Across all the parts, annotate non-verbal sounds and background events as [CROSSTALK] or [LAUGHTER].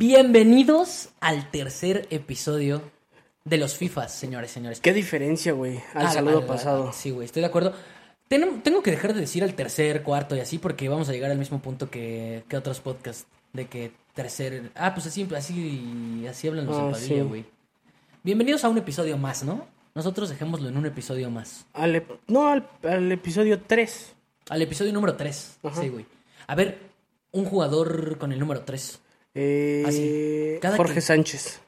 Bienvenidos al tercer episodio de los FIFAs, señores, señores. ¿Qué diferencia, güey? Al Ah, saludo al- pasado. Sí, güey, estoy de acuerdo. Ten- tengo que dejar de decir el tercer, cuarto y así porque vamos a llegar al mismo punto que, que otros podcasts. De que tercer... Ah, pues así, así, así hablan los Ah, sí. güey. Bienvenidos a un episodio más, ¿no? Nosotros dejémoslo en un episodio más. Al no, al, al episodio 3. Al episodio número 3. Ajá. Sí, güey. A ver, un jugador con el número 3. Eh, Así. Cada Jorge Sánchez.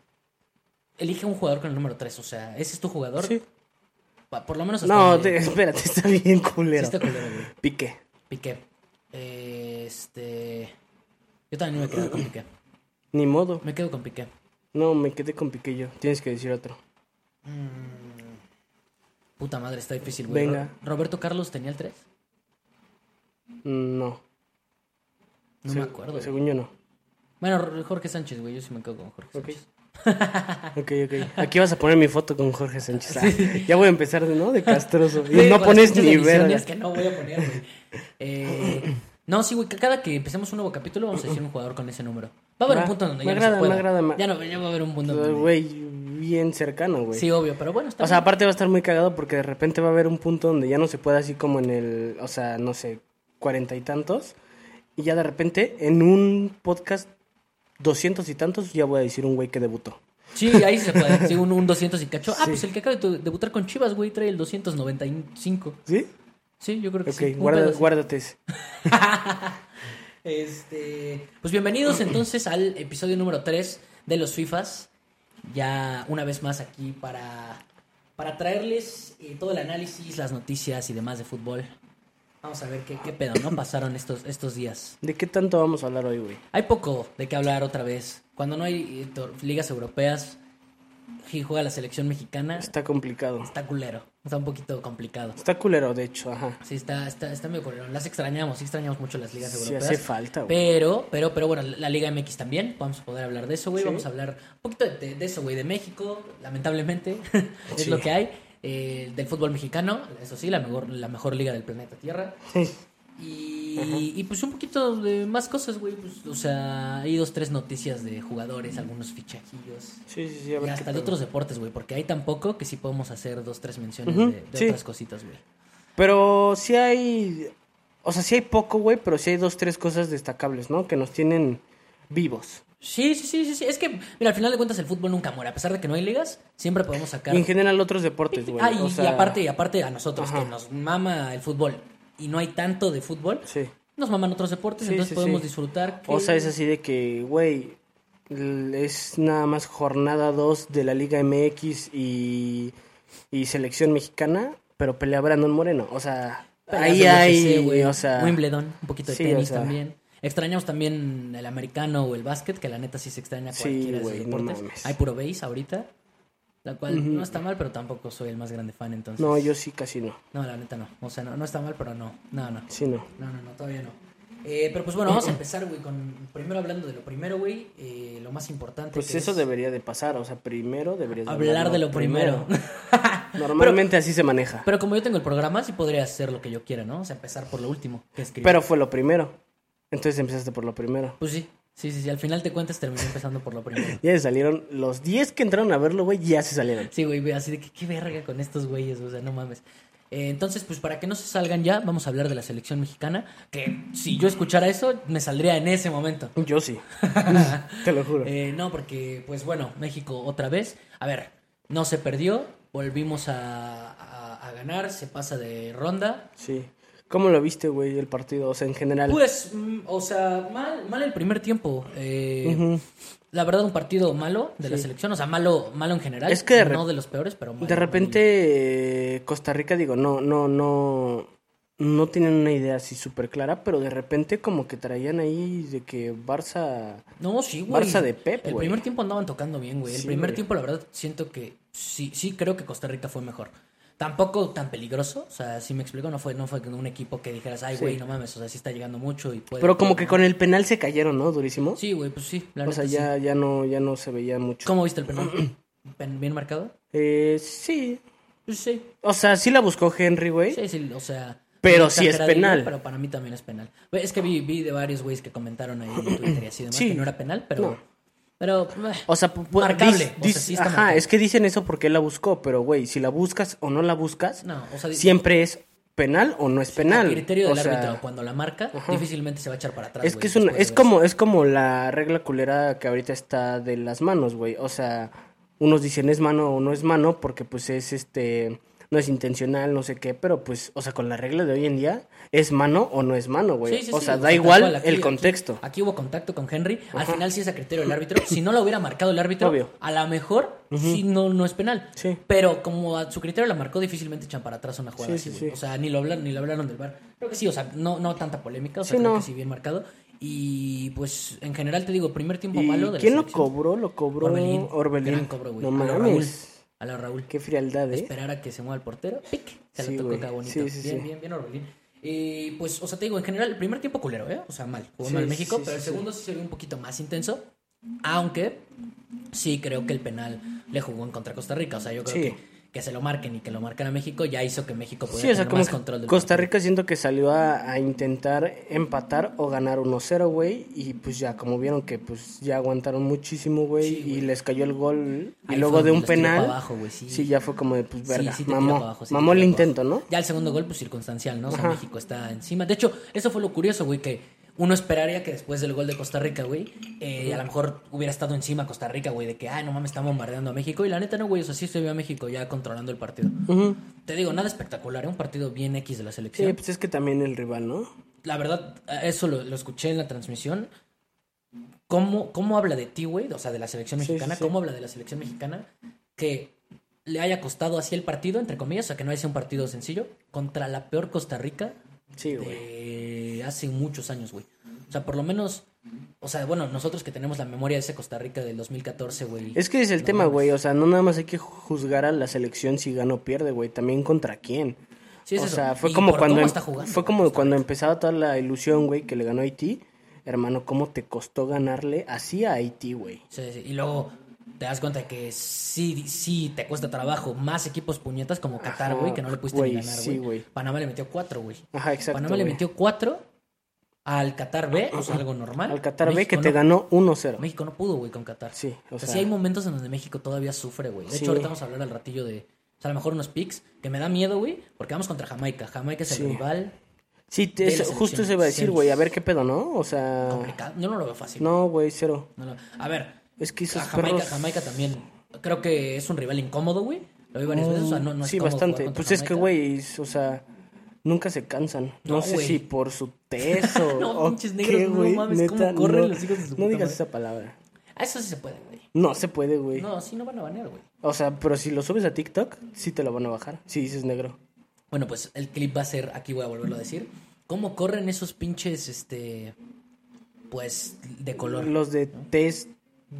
Elige un jugador con el número 3. O sea, ¿ese es tu jugador? Sí. Pa- Por lo menos hasta No, donde- te- espérate, está bien Sí culero. está culero, güey. Piqué. Piqué. Este. Yo también me quedo con Piqué. Ni modo. Me quedo con Piqué. No, me quedé con Piqué yo. Tienes que decir otro. Puta madre, está difícil, güey. Venga. Ro- ¿Roberto Carlos tenía el 3? Mm, No. No Se- me acuerdo. güey. Según yo no. Bueno, Jorge Sánchez, güey. Yo sí me quedo con Jorge. Sánchez. Ok, ok. Aquí vas a poner mi foto con Jorge Sánchez. Ah, ya voy a empezar, ¿no? De castroso. Y Sí, no pones ni que no voy a poner, güey. Eh, no, sí, güey. Cada que empecemos un nuevo capítulo vamos a decir un jugador con ese número. Va a haber un punto donde ya no se pueda. me agrada, me- Ya, no, ya va a haber un punto donde... Güey, bien cercano, güey. Sí, obvio, pero bueno, está O sea, bien. aparte va a estar muy cagado porque de repente va a haber un punto donde ya no se puede así como en el, o sea, no sé, cuarenta y tantos. Y ya de repente en un podcast doscientos y tantos ya voy a decir un güey que debutó. Sí, ahí se puede. [LAUGHS] Sí, un, un 200 y cacho. Ah, Sí. pues el que acaba de debutar con Chivas, güey, trae el 295. ¿Sí? Sí, yo creo que Ok, sí. Un guarda- guárdate ese. [LAUGHS] Este, pues bienvenidos entonces al episodio número 3 de los FIFAs. Ya una vez más aquí para, para traerles eh, todo el análisis, las noticias y demás de fútbol. Vamos a ver qué, qué pedo, ¿no? Pasaron estos, estos días. ¿De qué tanto vamos a hablar hoy, güey? Hay poco de qué hablar otra vez. Cuando no hay eh, ligas europeas y juega la selección mexicana, Está complicado. está culero. Está un poquito complicado. Está culero, de hecho, ajá. Sí, está, está, está medio culero. Las extrañamos, sí extrañamos mucho las ligas Sí europeas. hace falta, güey. Pero, pero, pero bueno, la Liga MX también, vamos a poder hablar de eso, güey. Sí. Vamos a hablar un poquito de, de eso, güey, de México, lamentablemente, [LAUGHS] es Sí. lo que hay. Eh, del fútbol mexicano, eso sí, la mejor, la mejor liga del planeta Tierra. Y, y pues un poquito de más cosas, güey. Pues, o sea, hay dos, tres noticias de jugadores, algunos fichajillos. Sí, sí, sí, a Y ver hasta de otros deportes, güey, porque hay tan poco que sí podemos hacer dos, tres menciones de, de sí. otras cositas, güey. Pero sí hay, o sea, sí hay poco, güey, pero sí hay dos, tres cosas destacables, ¿no? Que nos tienen vivos. Sí, sí, sí, sí, sí. Es que, mira, al final de cuentas el fútbol nunca muere. A pesar de que no hay ligas, siempre podemos sacar. Y en general otros deportes, güey. Ah, y, o y sea, aparte, y aparte a nosotros, Ajá. que nos mama el fútbol y no hay tanto de fútbol, Sí. nos maman otros deportes, Sí, entonces sí, podemos disfrutar. que- O sea, es así de que, güey, es nada más jornada 2 de la Liga MX y, y selección mexicana, pero pelea Brandon Moreno. O sea, Peleas ahí hay, o sea... Wimbledon, un poquito de tenis o sea. también. Extrañamos también el americano o el básquet, que la neta sí se extraña Sí, cualquiera de esos deportes. Hay puro base ahorita, la cual no está mal, pero tampoco soy el más grande fan, entonces. No, yo sí casi no. No, la neta no. O sea, no, no está mal, pero no. No, no. Sí, no. No, no, no, todavía no. Eh, pero pues bueno, vamos a empezar, güey, con primero hablando de lo primero, güey, eh, lo más importante. Pues que eso es debería de pasar, o sea, primero deberías hablar de lo primero. [LAUGHS] Normalmente así se maneja. pero como yo tengo el programa, sí podría hacer lo que yo quiera, ¿no? O sea, empezar por lo último que escribí. Pero fue lo primero. Entonces empezaste por lo primero. Pues sí, sí, sí, sí. Al final te cuentas, terminé empezando por lo primero. [LAUGHS] Ya se salieron, los 10 que entraron a verlo, güey, ya se salieron. Sí, güey, así de que qué verga con estos güeyes, o sea, no mames. Eh, entonces, pues para que no se salgan ya, vamos a hablar de la selección mexicana. Que si yo escuchara eso, me saldría en ese momento. Yo sí. [LAUGHS] Te lo juro. Eh, no, porque, pues bueno, México otra vez. A ver, no se perdió, volvimos a, a- a ganar, se pasa de ronda. Sí. ¿Cómo lo viste, güey, el partido? O sea, en general. Pues, mm, o sea, mal, mal el primer tiempo. Eh. La verdad, un partido malo de la selección, o sea, malo, malo en general. Es que de no de los peores, pero malo. De repente, eh, Costa Rica, digo, no, no, no. No tienen una idea así súper clara, pero de repente como que traían ahí de que Barça... No, sí, güey. Barça de Pep, El primer tiempo andaban tocando bien, güey. El Sí, primer tiempo, la verdad, siento que sí, sí creo que Costa Rica fue mejor. Tampoco tan peligroso, o sea, si me explico, no fue, no fue un equipo que dijeras, ay, Sí. güey, no mames, o sea, sí está llegando mucho y puede... Pero como que con el penal se cayeron, ¿no? Durísimo. Sí, güey, pues sí, la o sea, ya, sí. ya, no, ya no se veía mucho. ¿Cómo viste el penal? [CLEARS THROAT] ¿Pen- ¿Bien marcado? Eh, sí. Pues sí, O sea, sí la buscó Henry, güey. sí, sí, o sea... Pero sí es penal. Pero para mí también es penal. Es que vi, vi de varios güeyes que comentaron ahí en Twitter y así demás Sí. que no era penal, pero... No. Pero, O sea, Marcable, dis- o sea, dis- sí está ajá, marcable. es que dicen eso porque él la buscó, pero güey, si la buscas o no la buscas, no, o sea, di- siempre es penal o no es penal. a criterio del O sea, árbitro, cuando la marca, difícilmente se va a echar para atrás. Es que es, una, es como es como la regla culera que ahorita está de las manos, güey. O sea, unos dicen es mano o no es mano porque pues es este no es intencional, no sé qué, pero pues, o sea, con la regla de hoy en día es mano o no es mano, güey. Sí, sí, o sí, sea, o da sea, igual tal cual, aquí- el contexto. Aquí, hubo contacto con Henry. Al final sí es a criterio del árbitro. Si no lo hubiera marcado el árbitro, Obvio. a lo mejor sí no, no es penal. Sí. Pero como a su criterio la marcó, difícilmente echan para atrás una jugada Sí, así, sí, güey. O sea, ni lo hablaron, ni lo hablaron del bar. Creo que sí, o sea, no, no tanta polémica. O sea, Sí, creo no. que sí bien marcado. Y pues en general te digo, primer tiempo ¿Y malo de quién lo cobró? Lo cobró Orbelín. Orbelín. Gran cobro, güey. No mames. A la Raúl. Qué frialdad, ¿eh? Esperar a que se mueva el portero. ¡Pic! Se Sí, lo tocó acá bonito. Sí, sí, bien, bien, bien, Orbelín. Y pues, o sea, te digo, en general, el primer tiempo culero, ¿eh? O sea, mal. Jugó mal México, pero el segundo sí se vio un poquito más intenso. Aunque sí creo que el penal le jugó en contra Costa Rica. O sea, yo creo que, que se lo marquen y que lo marquen a México ya hizo que México pudiera Sí, o sea, tener como más control del Costa partido. Rica siento que salió a, a intentar empatar o ganar 1-0, güey, y pues ya, como vieron que pues ya aguantaron muchísimo, güey, Sí, y les cayó el gol, y Ahí luego fue de un penal, abajo, sí. sí, ya fue como de, pues, verga, mamó, abajo, mamó el intento. ¿no? Ya el segundo gol, pues circunstancial, ¿no? O sea. México está encima. De hecho, eso fue lo curioso, güey, que uno esperaría que después del gol de Costa Rica, güey, eh, a lo mejor hubiera estado encima Costa Rica, güey, de que, ay, no mames, está bombardeando a México. Y la neta, no, güey, o sea, sí se vio a México ya controlando el partido. Te digo, nada espectacular, ¿eh? Un partido bien X de la selección. Sí, pues es que también el rival, ¿no? La verdad, eso lo, lo escuché en la transmisión. ¿Cómo, cómo habla de ti, güey? O sea, de la selección sí, mexicana. sí. ¿Cómo habla de la selección mexicana? Que le haya costado así el partido, entre comillas, o sea, que no haya sido un partido sencillo, contra la peor Costa Rica Sí, güey. de hace muchos años, güey. O sea, por lo menos, o sea, bueno, nosotros que tenemos la memoria de ese Costa Rica del 2014, güey. Es que es el tema, güey, o sea, no nada más hay que juzgar a la selección si gana o pierde, güey, también contra quién. Sí, es o eso. sea, fue como cuando em- jugando fue como cuando empezaba toda la ilusión, güey, que le ganó Haití. Hermano, ¿cómo te costó ganarle así a Haití, güey? Sí, sí, Y luego te das cuenta que sí, sí te cuesta trabajo más equipos puñetas como Qatar, güey, que no le pudiste güey, ni ganar, güey. Panamá le metió cuatro, güey. Ajá, exacto. Panamá le metió cuatro al Qatar B, o sea, algo normal. Al Qatar B que México te ganó 1-0. México no pudo, güey, con Qatar. Sí, o O sea, sea- sí hay momentos en donde México todavía sufre, güey. De Sí. hecho, ahorita vamos a hablar al ratillo de, o sea, a lo mejor unos picks que me da miedo, güey, porque vamos contra Jamaica. Jamaica es el Sí. rival Sí, eso- justo se iba a decir, güey, a ver qué pedo, ¿no? O sea, complicado. Yo no lo veo fácil. no, güey, cero. No lo- A ver, Es que esos a Jamaica, perros- Jamaica también creo que es un rival incómodo, güey. Lo vi varias veces, o sea, no, no es sí, bastante. Pues es que, güey, o sea, nunca se cansan. No, No, sé si por su tez o, [LAUGHS] No, o pinches negros, qué, no mames, cómo corren no, los hijos de su No puta digas madre. esa palabra. A eso sí se puede, güey. No se puede, güey. No, sí no van a banear, güey. O sea, pero si lo subes a TikTok, sí te lo van a bajar. Si dices negro. Bueno, pues el clip va a ser, aquí voy a volverlo a decir, cómo corren esos pinches, este, pues, de color. Los de tez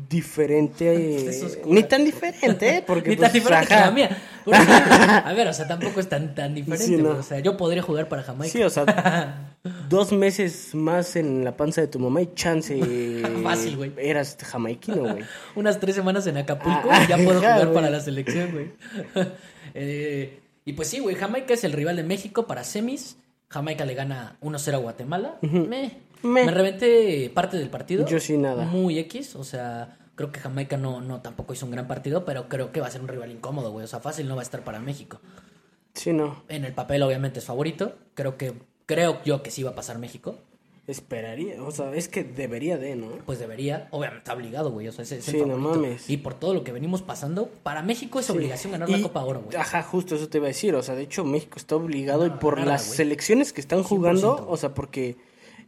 diferente. [LAUGHS] Cura- ni tan diferente, ¿eh? Porque Ni pues, tan diferente que la mía. Porque, [LAUGHS] a ver, o sea, tampoco es tan, tan diferente. Sí, no. O sea, yo podría jugar para Jamaica. Sí, o sea, [LAUGHS] dos meses más en la panza de tu mamá y chance. Fácil, güey. Eras jamaiquino, güey. Unas tres semanas en Acapulco Ah, y ya puedo jugar para la selección, güey. Eh, y pues sí, güey, Jamaica es el rival de México para semis. Jamaica le gana 1-0 a Guatemala. Me, Me. me reventé parte del partido. Yo sí, nada. Muy X, o sea, creo que Jamaica no, no tampoco hizo un gran partido, pero creo que va a ser un rival incómodo, güey. O sea, fácil no va a estar para México. Sí, no. En el papel, obviamente, es favorito. Creo que, creo yo que sí va a pasar México. Esperaría. O sea, es que debería de, ¿no? Pues debería, obviamente está obligado, güey. O sea, es, es el Sí, no mames. Y por todo lo que venimos pasando, para México es obligación ganar la Copa Oro, güey. Ajá, justo eso te iba a decir. O sea, de hecho, México está obligado y por las selecciones que están 100%, jugando, o sea, porque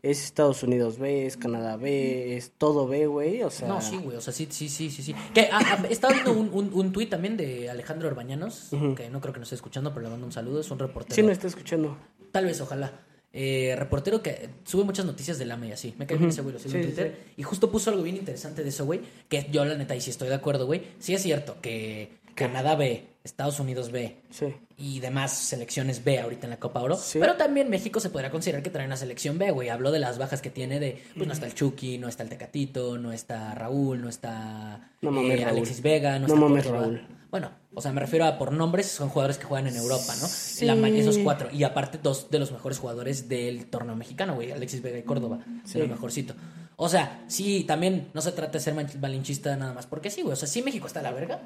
es Estados Unidos B, es Canadá B, es todo B, güey. O sea, No, sí, güey, o sea, sí, sí, sí, sí, sí. Que ah, ah, estaba viendo un, un, un tuit también de Alejandro Orbañanos, que no creo que nos esté escuchando, pero le mando un saludo, es un reportero. sí no está escuchando. Tal vez, ojalá. Eh, reportero que sube muchas noticias del AME y así. Me cae bien ese güey, lo sigo en sí, Twitter. Y justo puso algo bien interesante de eso, güey. Que yo, la neta, y sí estoy de acuerdo, güey. Sí es cierto que Canadá B, Estados Unidos B Sí. y demás selecciones B ahorita en la Copa Oro. Sí. Pero también México se podría considerar que trae una selección B, güey. Habló de las bajas que tiene de, pues no está el Chucky, no está el Tecatito, no está Raúl, no está No mames, eh. Alexis Vega, no, No está mames, Córdoba. Raúl. Bueno, o sea, me refiero a por nombres, son jugadores que juegan en Europa, ¿no? Sí. La esos cuatro. Y aparte, dos de los mejores jugadores del torneo mexicano, güey. Alexis Vega y Córdoba. De lo mejorcito. O sea, sí, también no se trata de ser malinchista nada más, porque sí, güey. O sea, sí México está a la verga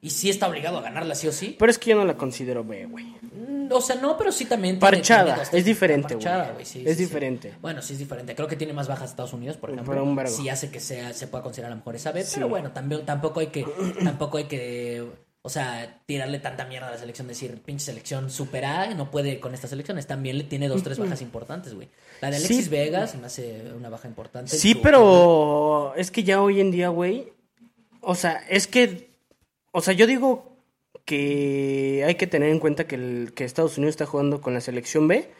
y sí está obligado a ganarla sí o sí. Pero es que yo no la considero B, güey. Mm, O sea, no, pero sí también. tiene- Parchada, tiene es diferente, parchada, güey. sí, Es sí, sí. diferente. Bueno, sí es diferente. Creo que tiene más bajas Estados Unidos, por ejemplo. Pero un vergo. Sí hace que sea, se pueda considerar a lo mejor esa. Sí. Pero bueno, también, tampoco hay que, tampoco hay que, o sea, tirarle tanta mierda a la selección, decir, pinche selección super A, no puede con estas selecciones. También le tiene dos, tres bajas importantes, güey. La de Alexis Sí. Vegas me hace una baja importante. Sí, pero es que ya hoy en día, güey, o sea, es que, o sea, yo digo que hay que tener en cuenta que, el, que Estados Unidos está jugando con la selección B,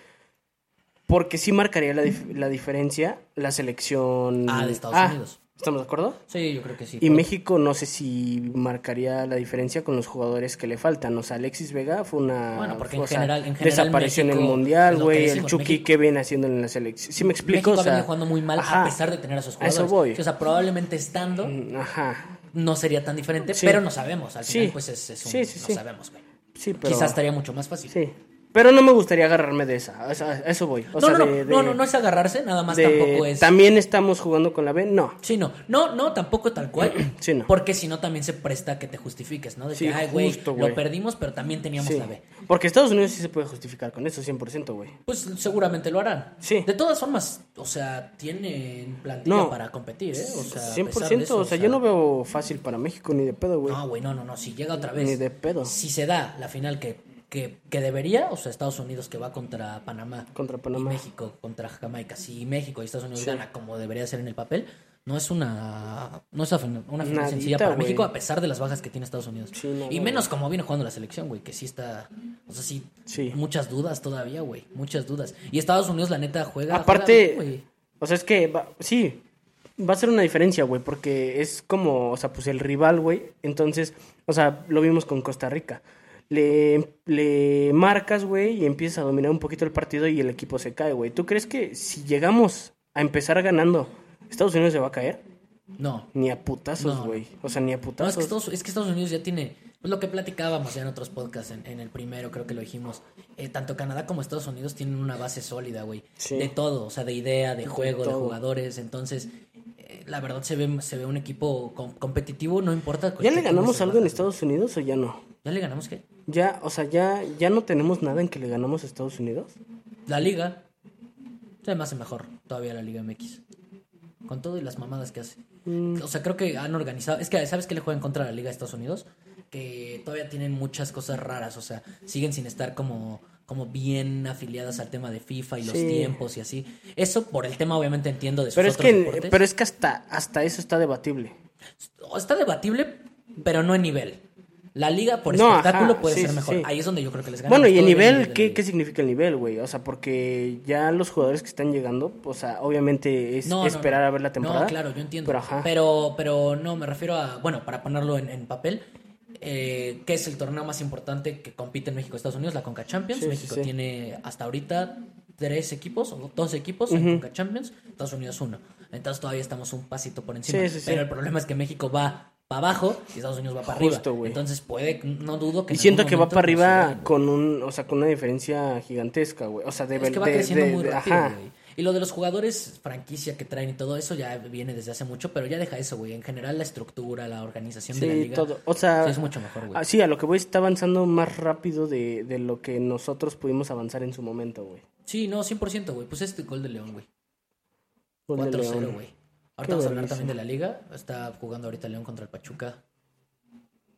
porque sí marcaría la, dif- la diferencia la selección Ah, de Estados A. Unidos. ¿Estamos de acuerdo? Sí, yo creo que sí. Y México no sé si marcaría la diferencia con los jugadores que le faltan. O sea, Alexis Vega fue una... Bueno, porque en general- en general desapareció en el Mundial, güey. El Chucky, México- ¿qué viene haciendo en la selección? ¿Sí me explico? México o sea, viene jugando muy mal ajá, a pesar de tener a sus a jugadores. eso voy. O sea, probablemente estando Ajá. no sería tan diferente, Sí. pero no sabemos. Al Sí. final, pues es, es un, Sí, sí, no sí. sabemos, güey. Sí, pero... Quizás estaría mucho más fácil. Sí. Pero no me gustaría agarrarme de esa. A eso voy. no, sea, no, no, de- no, no, no es agarrarse, nada más de- tampoco es. También estamos jugando con la B. No. Sí, no, no, no, tampoco tal cual. [CLEARS THROAT] Sí, no. Porque si no, también se presta a que te justifiques, ¿no? De Sí, que, ay, güey, lo perdimos, pero también teníamos Sí. la B. Porque Estados Unidos sí se puede justificar con eso, 100%, güey. Pues seguramente lo harán. Sí. De todas formas, o sea, tienen plantilla No. para competir, ¿eh? O sea, a pesar 100%. de eso, o sea, yo no veo fácil para México ni de pedo, güey. No, güey, no, no, no. Si llega otra vez. Ni de pedo. Si se da la final que, que, que debería, o sea, Estados Unidos que va contra Panamá. Contra Panamá. Y México contra Jamaica. Si México y Estados Unidos Sí. gana como debería ser en el papel, no es una, no es una final una final Nadita, sencilla para. México a pesar de las bajas que tiene Estados Unidos. Sí, no, y no, menos como viene jugando la selección, güey, que sí está, o sea, sí, Sí. muchas dudas todavía, güey, muchas dudas. Y Estados Unidos, la neta, juega. Aparte, juega bien, o sea, es que va- sí, va a ser una diferencia, güey, porque es como, o sea, pues el rival, güey. Entonces, o sea, lo vimos con Costa Rica. Le, le marcas, güey, y empiezas a dominar un poquito el partido y el equipo se cae, güey. ¿Tú crees que si llegamos a empezar ganando, Estados Unidos se va a caer? no. Ni a putazos, No. güey. O sea, ni a No, es putazos. que, Estados, es que Estados Unidos ya tiene, pues lo que platicábamos ya en otros podcasts, en, en el primero creo que lo dijimos, eh, tanto Canadá como Estados Unidos tienen una base sólida, güey, Sí. de todo, o sea, de idea, de juego, de, jugadores, entonces, eh, la verdad se ve, se ve un equipo com- competitivo, no importa. ¿Ya le ganamos algo en Estados Unidos o ya no? ¿Ya le ganamos qué? Ya, o sea, ya, ya no tenemos nada en que le ganamos a Estados Unidos. La Liga, se me hace mejor todavía la Liga MX, con todo y las mamadas que hace. Mm. O sea, creo que han organizado. Es que, ¿sabes qué le juegan contra la Liga de Estados Unidos? Que todavía tienen muchas cosas raras. O sea, siguen sin estar como, como bien afiliadas al tema de FIFA y los tiempos y así. Eso por el tema, obviamente, entiendo de sus Pero es otros que, deportes. pero es que hasta, hasta eso está debatible. Está debatible, pero no en nivel. La liga por No, espectáculo ajá, puede sí, ser mejor. sí. Ahí es donde yo creo que les gana. Bueno, y el nivel, ¿qué, ¿qué significa el nivel, güey? O sea, porque ya los jugadores que están llegando, o sea, obviamente es esperar a ver la temporada. No, claro, yo entiendo. Pero, ajá. Pero, pero no, me refiero a, bueno, para ponerlo en, en papel, eh, ¿qué es el torneo más importante que compite en México Estados Unidos? La Conca Champions. Sí, México sí. tiene hasta ahorita tres equipos o dos equipos en Conca Champions, Estados Unidos uno. Entonces todavía estamos un pasito por encima. Sí, sí, sí. Pero el problema es que México va para abajo y Estados Unidos va para Justo, arriba. Entonces puede, no dudo que Y en siento que va para nos arriba con un, o sea, con una diferencia gigantesca, güey. O sea, de Es que va de- creciendo de- muy rápido, güey. Y lo de los jugadores franquicia que traen y todo eso ya viene desde hace mucho, pero ya deja eso, güey. En general la estructura, la organización de la Sí, liga todo. O sea, sí es mucho mejor, güey. ah, sí, a lo que voy está avanzando más rápido de, de lo que nosotros pudimos avanzar en su momento, güey. Sí, no, 100%, güey. Pues este gol de León, güey. Gol de 4-0, León. güey. Ahorita vamos a hablar también de la liga. Está jugando ahorita León contra el Pachuca.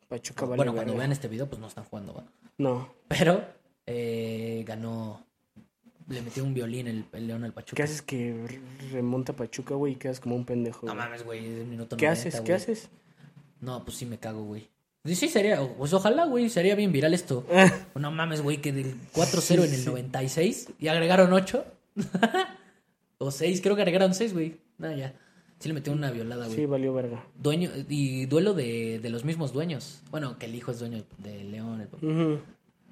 Pachuca vale bueno, cuando verga. vean este video, pues no están jugando, ¿va? No. Pero eh, ganó. Le metió un violín el, el León al Pachuca. ¿Qué haces que re- remonta Pachuca, güey, y quedas como un pendejo? No güey? mames, güey. minuto ¿Qué 90, haces? ¿Qué güey. haces? No, pues sí me cago, güey. Sí, sí, sería. Pues ojalá, güey. Sería bien viral esto. [LAUGHS] No mames, güey, que del 4-0 en el 96 y agregaron 8. [LAUGHS] o 6, creo que agregaron 6, güey. No, ya. Sí le metió una violada, güey. Sí, valió verga. Dueño, y duelo de, de los mismos dueños. Bueno, que el hijo es dueño de León. el papá. Ujú.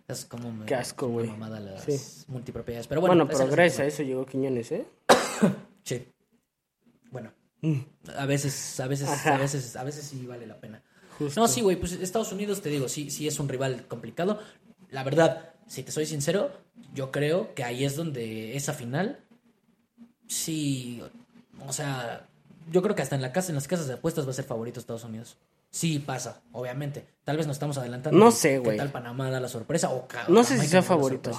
Es como me- Qué asco, güey. mamada las Sí. multipropiedades. Pero bueno, Bueno, pero gracias a eso llegó Quiñones, ¿eh? [COUGHS] Sí. Bueno, Mm, a veces, a veces, Ajá. a veces, a veces sí vale la pena. Justo. No, sí, güey, pues Estados Unidos, te digo, sí, sí es un rival complicado. La verdad, si te soy sincero, yo creo que ahí es donde esa final, sí, o sea, yo creo que hasta en la casa, en las casas de apuestas va a ser favorito Estados Unidos. Sí pasa, obviamente. Tal vez nos estamos adelantando. No ¿Qué- sé, ¿Qué güey. tal Panamá da la sorpresa? O No sé si sea favorito.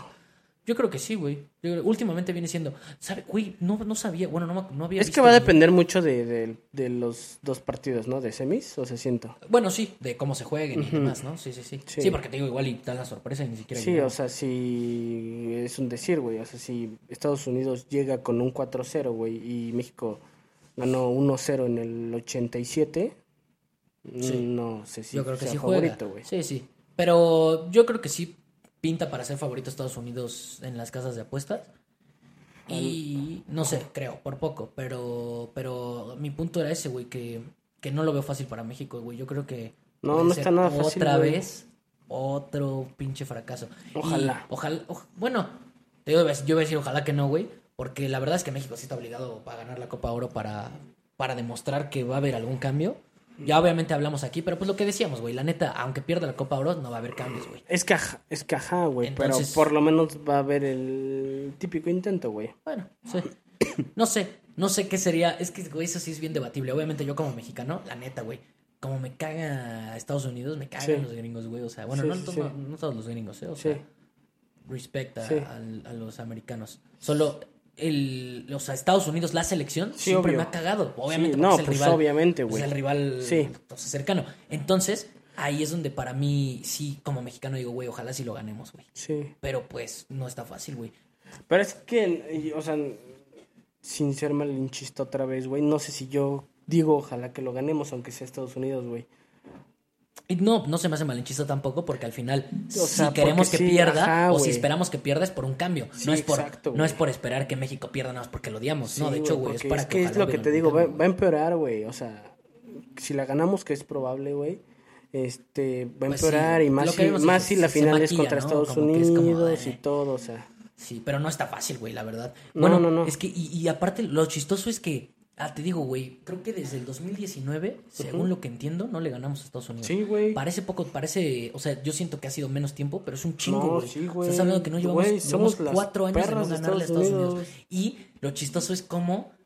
Yo creo que sí, güey. Últimamente viene siendo. ¿Sabe, güey? No, no sabía. Bueno, no, no había Es que va a ni- depender mucho de, de- de los dos partidos, ¿no? De semis o se siento. Bueno, sí, de cómo se jueguen y demás, ¿no? Sí, sí, sí, sí. Sí. porque te digo, igual y da la sorpresa y ni siquiera. Sí, o sea, si es un decir, güey. O sea, si Estados Unidos llega con un 4-0, güey, y México ganó 1-0 en el 87, Sí. no sé si yo creo que sea sí juega. favorito, güey. Sí, sí. Pero yo creo que sí pinta para ser favorito Estados Unidos en las casas de apuestas. Y no sé, creo, por poco. Pero, pero mi punto era ese, güey, que, que no lo veo fácil para México, güey. Yo creo que. No, no está nada fácil, Otra vez, otro pinche fracaso. Y Ojalá. ojalá. oj- bueno, te digo, yo voy a decir ojalá que no, güey. Porque la verdad es que México sí está obligado para ganar la Copa Oro para, para demostrar que va a haber algún cambio. Ya obviamente hablamos aquí, pero pues lo que decíamos, güey, la neta, aunque pierda la Copa Oro, no va a haber cambios, güey. Es ajá- es ajá, güey, Entonces- pero por lo menos va a haber el típico intento, güey. Bueno, sí. No sé, no sé qué sería. Es que, güey, eso sí es bien debatible. Obviamente yo como mexicano, la neta, güey, como me caga Estados Unidos, me cagan Sí. los gringos, güey. O sea, bueno, Sí, no, sí, todos los gringos, ¿eh? O sea, respect a, Sí. al- a los americanos. Solo el, o sea, Estados Unidos, la selección, Sí, siempre obvio. me ha cagado. Obviamente, Sí, no, es el pues rival. obviamente, Es güey. el rival Sí. entonces, cercano. Entonces, ahí es donde para mí, sí, como mexicano digo, güey, ojalá sí lo ganemos, güey. Sí. Pero pues no está fácil, güey. Pero es que, o sea, sin ser malinchista otra vez, güey, no sé si yo digo ojalá que lo ganemos, aunque sea Estados Unidos, güey. Y no, no se me hace malinchista tampoco, porque al final, O sea, si queremos que sí, pierda, ajá, o si esperamos que pierda, es por un cambio. Sí, no, es por, exacto, no es por esperar que México pierda nada más porque lo odiamos. no, Sí, de hecho, güey, es para es que. que es lo que te digo, va, va a empeorar, güey, o sea, si la ganamos, que es probable, güey, este, va a Pues empeorar y lo más, si, más si la final es maquilla, contra ¿no? Estados Como que es como, Unidos y eh. todo, o sea. Sí, pero no está fácil, güey, la verdad. No, bueno, no, no. Es que, y, y aparte, lo chistoso es que, ah, te digo, güey, creo que desde el 2019, según lo que entiendo, no le ganamos a Estados Unidos. Sí, güey. Parece poco, parece, o sea, yo siento que ha sido menos tiempo, pero es un chingo, No, güey. sí, O güey. Estás hablando que no llevamos, cuatro años de no ganarle a Estados Unidos. Unidos. Y lo chistoso es cómo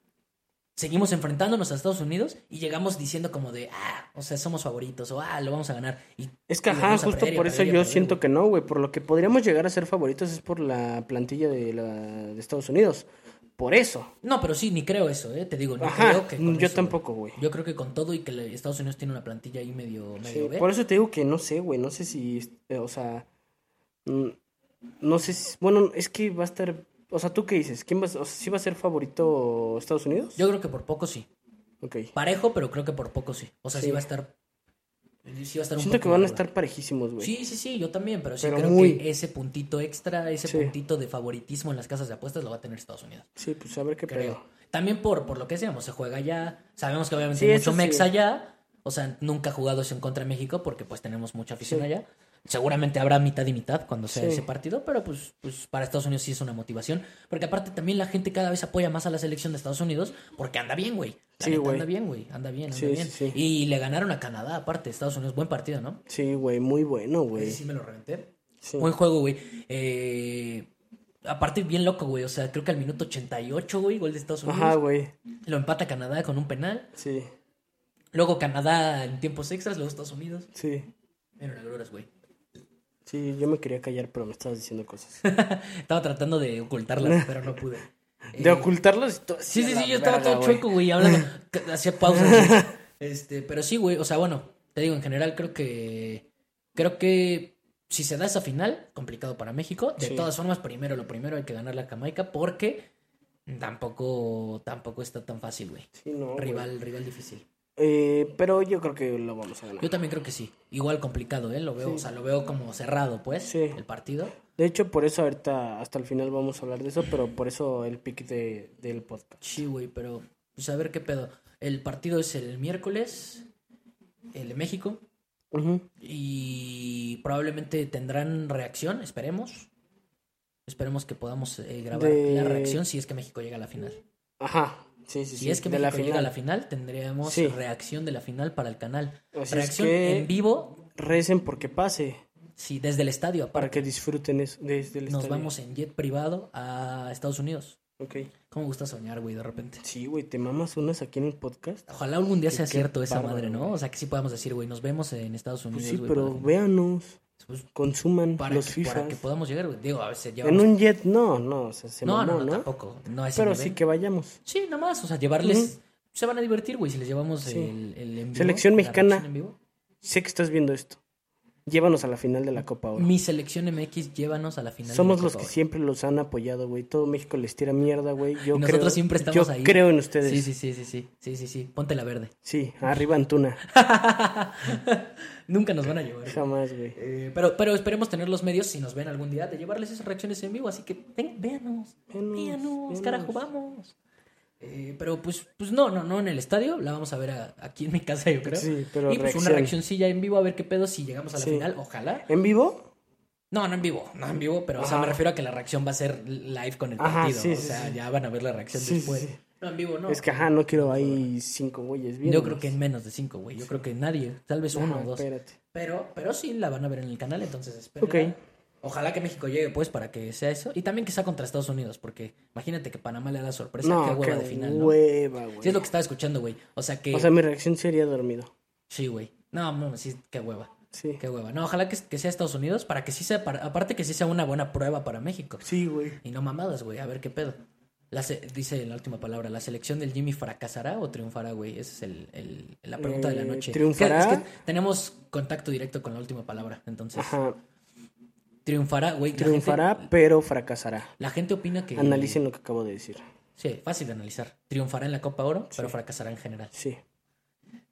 seguimos enfrentándonos a Estados Unidos y llegamos diciendo como de, ah, o sea, somos favoritos, o ah, lo vamos a ganar. Y, Es que, ajá, justo por eso yo siento que no, güey. Por lo que podríamos llegar a ser favoritos es por la plantilla de, la, de Estados Unidos. Por eso. No, pero sí, ni creo eso, ¿eh? Te digo, no Ajá, creo que con yo eso, tampoco, güey. Yo creo que con todo y que Estados Unidos tiene una plantilla ahí medio, Sí, medio B. por eso te digo que no sé, güey. No sé si, eh, o sea, mm, no sé si, bueno, es que va a estar, o sea, ¿tú qué dices? ¿Quién va, o sea, sí va a ser favorito Estados Unidos? Yo creo que por poco sí. Ok. Parejo, pero creo que por poco sí. O sea, sí, Sí. va a estar. Sí va a estar un Siento que van a estar parejísimos, güey. Sí, sí, sí, yo también, pero sí Pero creo muy- que ese puntito extra, ese Sí. puntito de favoritismo en las casas de apuestas lo va a tener Estados Unidos. Sí, pues a ver qué Creo. pedo. También por, por lo que decíamos, se juega allá. Sabemos que obviamente Sí, hay mucho mex allá. O sea, nunca ha jugado eso en contra de México porque pues tenemos mucha afición allá. Seguramente habrá mitad y mitad cuando sea Sí. ese partido, pero pues, pues para Estados Unidos sí es una motivación. Porque aparte también la gente cada vez apoya más a la selección de Estados Unidos porque anda bien, güey. La Sí, neta. Anda bien, güey. Anda bien, anda Sí, bien. sí, sí. Y le ganaron a Canadá, aparte, Estados Unidos. Buen partido, ¿no? Sí, güey, muy bueno, güey. sí me lo reventé. Sí. Buen juego, güey. Eh, aparte, bien loco, güey. O sea, creo que al minuto 88, güey, gol de Estados Unidos. Ajá, güey. Lo empata Canadá con un penal. Sí, Luego Canadá en tiempos extras, luego Estados Unidos. sí. Eran agruras, güey. Sí, yo me quería callar, pero me estabas diciendo cosas. [LAUGHS] Estaba tratando de ocultarlas, [LAUGHS] pero no pude. De Eh, todo. Sí, sí, sí, yo estaba todo chueco, güey, hablando. [LAUGHS] Hacía pausas. Este, pero sí, güey, o sea, bueno, te digo, en general creo que. Creo que si se da esa final, complicado para México. De Sí. todas formas, primero, lo primero hay que ganar la Jamaica porque tampoco, tampoco está tan fácil, güey. Sí, no, güey. rival, rival difícil. Eh, pero yo creo que lo vamos a ganar. Yo también creo que sí. Igual complicado, ¿eh? Lo veo, Sí. o sea, lo veo como cerrado, pues, Sí. el partido. De hecho, por eso ahorita hasta el final vamos a hablar de eso, pero por eso el pick de, del podcast. Sí, güey, pero pues a ver qué pedo. El partido es el miércoles, el de México, Ujú. y probablemente tendrán reacción, esperemos. Esperemos que podamos eh, grabar De- la reacción si es que México llega a la final. Ajá, sí, sí, Si sí. es que de México la llega a la final. Sí. reacción de la final para el canal. Reacción que- en vivo, Recen porque pase, sí, desde el estadio. para Aparte, que disfruten eso desde el nos estadio. vamos en jet privado a Estados Unidos. Ok. ¿Cómo gusta soñar, güey, de repente? Sí, güey, te mamas unas aquí en el podcast. Ojalá algún día sea cierto esa madre, ¿no? güey. O sea, que sí podamos decir, güey, nos vemos en Estados Unidos, Pues sí, güey, pero para- véanos, pues, consuman para, los que, FIFAs. para que podamos llegar, güey. Digo, a veces llevamos... En un jet, no, no, o sea, se no, mamó, no, ¿no? no, tampoco. No Pero sí que vayamos. Sí, nada más, o sea, llevarles... Se van a divertir, güey, si les llevamos Sí. el, el en vivo, Selección mexicana. reacción en vivo. Sé que estás viendo esto. Llévanos a la final de la Copa Oro. Mi selección MX, llévanos a la final. de Somos la los Copa que Oro. siempre los han apoyado, güey. Todo México les tira mierda, güey. Yo nosotros creo, siempre estamos yo ahí. creo en ustedes. Sí, sí, sí, sí, sí, sí, sí, sí. Ponte la verde. Sí, arriba Antuna. [LAUGHS] Nunca nos van a llevar. Jamás, güey. Eh, pero, pero esperemos tener los medios, si nos ven algún día, de llevarles esas reacciones en vivo. Así que ven, véanos, Véanos, véanos, véanos. carajo, vamos. Eh, pero pues, pues no, no, no en el estadio. La vamos a ver a- aquí en mi casa, yo creo. Sí, pero y pues una reaccioncilla en vivo a ver qué pedo si llegamos a la Sí. final. Ojalá. ¿En vivo? No, no en vivo, no en vivo, pero o sea, me refiero a que la reacción va a ser live con el Ajá, partido. sí, o sea, sí. ya van a ver la reacción después. sí. No, en vivo no. Es que, ajá, no quiero ahí cinco güeyes bien. Yo creo que en menos de cinco, güey. Yo creo que nadie, tal vez uno o dos. Espérate. Pero, pero sí la van a ver en el canal, entonces espero. Ok. Ojalá que México llegue, pues, para que sea eso. Y también que sea contra Estados Unidos, porque imagínate que Panamá le da la sorpresa. No, qué qué hueva de final, ¿no? hueva, güey. Sí, es lo que estaba escuchando, güey. O sea que. O sea, mi reacción sería dormido. sí, güey. No, no, sí, qué hueva. Sí. Qué hueva. No, ojalá que, que sea Estados Unidos para que sí sea. para- aparte que sí sea una buena prueba para México. Sí, güey. Y no mamadas, güey. A ver qué pedo. La se- dice la última palabra, ¿la selección del Jimmy fracasará o triunfará, güey? Esa es el, el- la pregunta de la Eh, noche. ¿triunfará? Es que, es que tenemos contacto directo con la última palabra, entonces. Ajá. Triunfará, güey. Triunfará, gente, pero fracasará. la gente opina que... Analicen lo que acabo de decir. Sí, fácil de analizar. Triunfará en la Copa Oro, pero fracasará en general. Sí.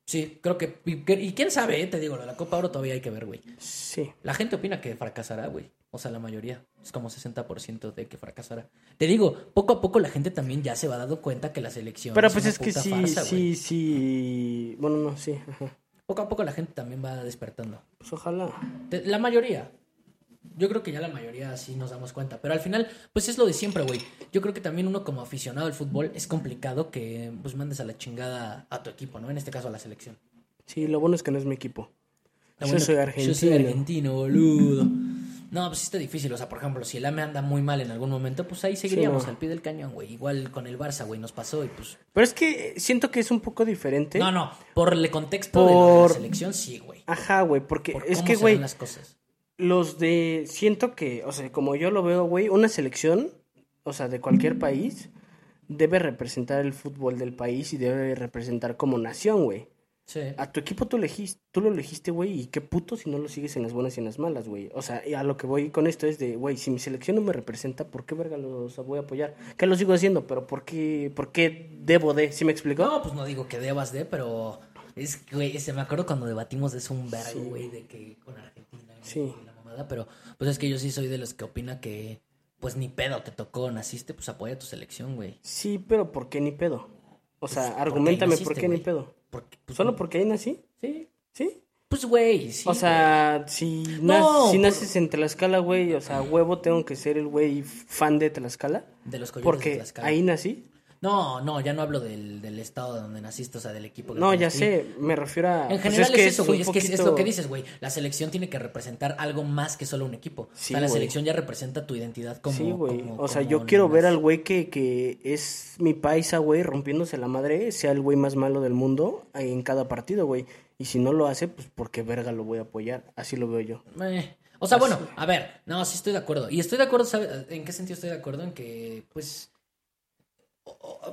Sí, creo que... Y, quién sabe, eh, te digo, lo de la Copa Oro todavía hay que ver, güey. Sí. La gente opina que fracasará, güey. O sea, la mayoría. Es como 60% de que fracasará. Te digo, poco a poco la gente también ya se va dando cuenta que la selección Pero es pues una es que sí, farsa, sí, sí. Bueno, no, sí. Ajá. Poco a poco la gente también va despertando. Pues ojalá. La mayoría. Yo creo que ya la mayoría sí nos damos cuenta. Pero al final, pues es lo de siempre, güey. Yo creo que también uno como aficionado al fútbol es complicado que pues mandes a la chingada a tu equipo, ¿no? En este caso a la selección. Sí, lo bueno es que no es mi equipo. Yo bueno soy que- argentino. Yo soy argentino, boludo. No, pues está difícil. O sea, por ejemplo, si el AME anda muy mal en algún momento, pues ahí seguiríamos no. al pie del cañón, güey. Igual con el Barça, güey, nos pasó y pues... Pero es que siento que es un poco diferente. No, no, por el contexto de, lo de Por- la selección, sí, güey. Ajá, güey, porque Por es cómo que, se güey, las cosas. Los de... Siento que, o sea, como yo lo veo, güey, una selección, o sea, de cualquier país, debe representar el fútbol del país y debe representar como nación, güey. Sí. A tu equipo tú, elegiste, tú lo elegiste, güey, y qué puto si no lo sigues en las buenas y en las malas, güey. O sea, y a lo que voy con esto es de, güey, si mi selección no me representa, ¿por qué verga los voy a apoyar? Que lo sigo haciendo, pero ¿por qué, por qué debo de? ¿Sí me explico? No, pues no digo que debas de, pero es que, güey, se me acuerdo cuando debatimos de eso un vergo, Sí. güey, de que con Argentina Sí. Pero pues es que yo sí soy de los que opina que pues ni pedo te tocó, naciste, pues apoya tu selección, güey. Sí, pero ¿por qué ni pedo? O sea, Pues, argumentame por naciste, qué ni pedo. Porque, pues, ¿Solo porque ahí nací? Sí. ¿Sí? Pues, güey, sí. o sea, si, No, si por- naces en Tlaxcala, güey, o sea, huevo tengo que ser el güey fan de Tlaxcala. de los coyotes de Porque Tlaxcala. ahí nací. No, no, ya no hablo del, del estado donde naciste, o sea, del equipo. que No, ya sé, me refiero a... En pues general es, que eso, un güey. Es que es- es lo que dices, güey. La selección tiene que representar algo más que solo un equipo. Sí, o sea, la selección ya representa tu identidad como. sí, güey. O sea, yo quiero ver al güey que, que es mi paisa, güey, rompiéndose la madre, sea el güey más malo del mundo en cada partido, güey. Y si no lo hace, pues porque verga lo voy a apoyar. Así lo veo yo. Eh, O sea, bueno, a ver, no, sí estoy de acuerdo. Y estoy de acuerdo, ¿sabes? ¿En qué sentido estoy de acuerdo? En que, pues,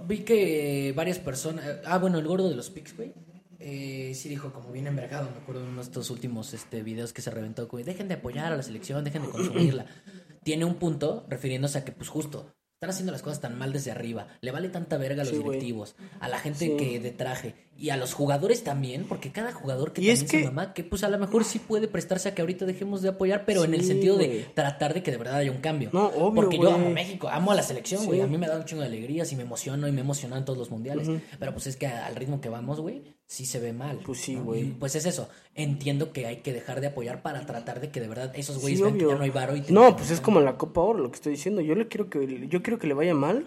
vi que varias personas... Ah, bueno, el gordo de los pics, güey. eh, sí dijo como bien envergado, me acuerdo de uno de estos últimos este, videos que se reventó, güey, dejen de apoyar a la selección, dejen de consumirla. [CLEARS THROAT] Tiene un punto refiriéndose a que, pues justo, están haciendo las cosas tan mal desde arriba, le vale tanta verga a los Sí, directivos, a la gente Sí. que de traje y a los jugadores también, porque cada jugador que Y es también se mamá, que pues a lo mejor sí puede prestarse a que ahorita dejemos de apoyar, pero en el sentido de tratar de que de verdad haya un cambio. No, obvio, Porque yo amo México, amo a la selección, güey. Sí. A mí me da un chingo de alegrías y me emociono y me emocionan todos los mundiales. Pero pues es que al ritmo que vamos, güey, sí se ve mal. Pues sí, ¿no? güey. Y, Pues es eso. Entiendo que hay que dejar de apoyar para tratar de que de verdad esos güeyes Sí, vean que ya no hay varo y te- No, pues es como la Copa Oro, lo que estoy diciendo. Yo le quiero que yo quiero que le vaya mal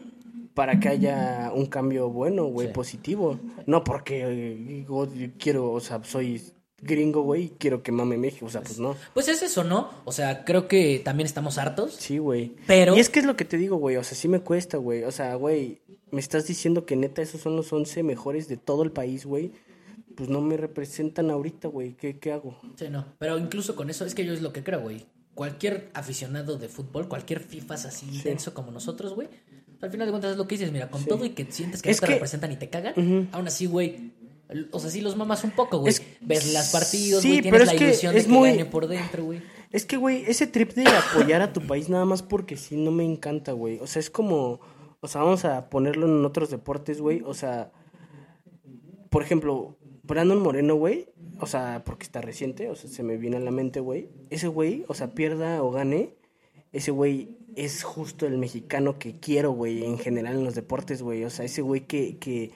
para que haya un cambio bueno, güey, Sí. positivo. No porque digo, quiero, o sea, soy gringo, güey, y quiero que mame México. O sea, pues no. Pues es eso, ¿no? O sea, creo que también estamos hartos. Sí, güey. Pero- Y es que es lo que te digo, güey. O sea, sí me cuesta, güey. O sea, güey, me estás diciendo que neta esos son los 11 mejores de todo el país, güey. Pues no me representan ahorita, güey. ¿Qué, ¿Qué hago? Sí, no. Pero incluso con eso, es que yo es lo que creo, güey. Cualquier aficionado de fútbol, cualquier FIFAs así intenso como nosotros, güey. Al final de cuentas es lo que dices, mira, con todo y que sientes que Es no te que- representan y te cagan, aún así, güey. O sea, sí los mamas un poco, güey. Es- Ves las partidos, güey, tienes es la ilusión es de que muy- gane por dentro, güey. Es que, güey, ese trip de apoyar a tu país nada más porque sí no me encanta, güey. O sea, es como, o sea, vamos a ponerlo en otros deportes, güey. O sea, por ejemplo, Brandon Moreno, güey. O sea, porque está reciente, o sea, se me viene a la mente, güey. Ese güey, o sea, pierda o gane, ese güey es justo el mexicano que quiero, güey, en general en los deportes, güey. O sea, ese güey que, que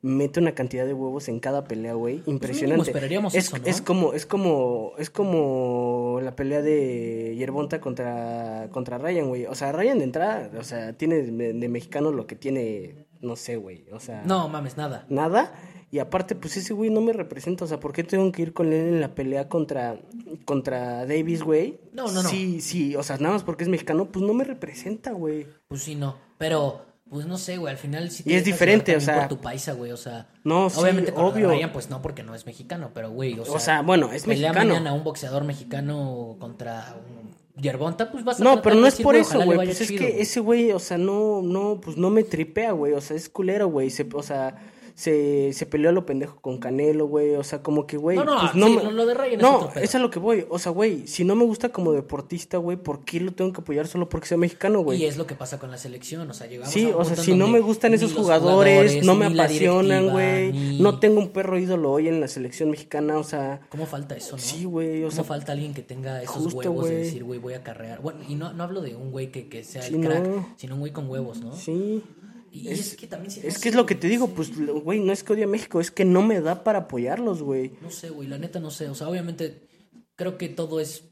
mete una cantidad de huevos en cada pelea, güey. Impresionante. Pues esperaríamos es, eso, ¿no? es como, es como, es como la pelea de Yerbonta contra, contra Ryan, güey. O sea, Ryan de entrada, o sea, tiene de, de mexicano lo que tiene, no sé, güey. O sea, No, mames, nada. nada. Y aparte, pues ese güey no me representa. O sea, ¿por qué tengo que ir con él en la pelea contra, contra Davis, güey? No, no, no. Sí, sí, o sea, nada más porque es mexicano, pues no me representa, güey. Pues sí, no. Pero, pues no sé, güey. Al final sí te Y es diferente, o sea- por tu paisa, güey. O sea. No, sí, obviamente con obvio. Ryan, pues no, porque no es mexicano. Pero, güey, o sea. O sea, bueno, es pelea mexicano. mañana un boxeador mexicano contra un Yerbonta, pues vas a No, pero no es decir, por eso, güey. Pues es chido, que ese güey, o sea, no, no, pues no me tripea, güey. O sea, es culero, güey. Se, o sea, se, se peleó a lo pendejo con Canelo, güey. O sea, como que, güey. No, no, pues sí, me- lo- lo de Ryan No, es a lo que voy. O sea, güey, si no me gusta como deportista, güey, ¿por qué lo tengo que apoyar solo porque sea mexicano, Y güey? es lo que pasa con la selección, o sea, llegamos Sí, a o sea, si no me gustan esos jugadores, no me apasionan, güey. ni- No tengo un perro ídolo hoy en la selección mexicana, o sea, ¿Cómo falta eso, no? Sí, güey, o ¿Cómo falta alguien que tenga esos justo, huevos de güey. decir, güey, voy a carrear? Bueno, y no, no hablo de un güey que, que sea Sí, el crack, no. sino un güey con huevos, ¿no? sí. Y es, que también... Es que es lo que te digo, pues, güey, no es que odie a México, es que no me da para apoyarlos, güey. No sé, güey, la neta no sé. O sea, obviamente creo que todo es...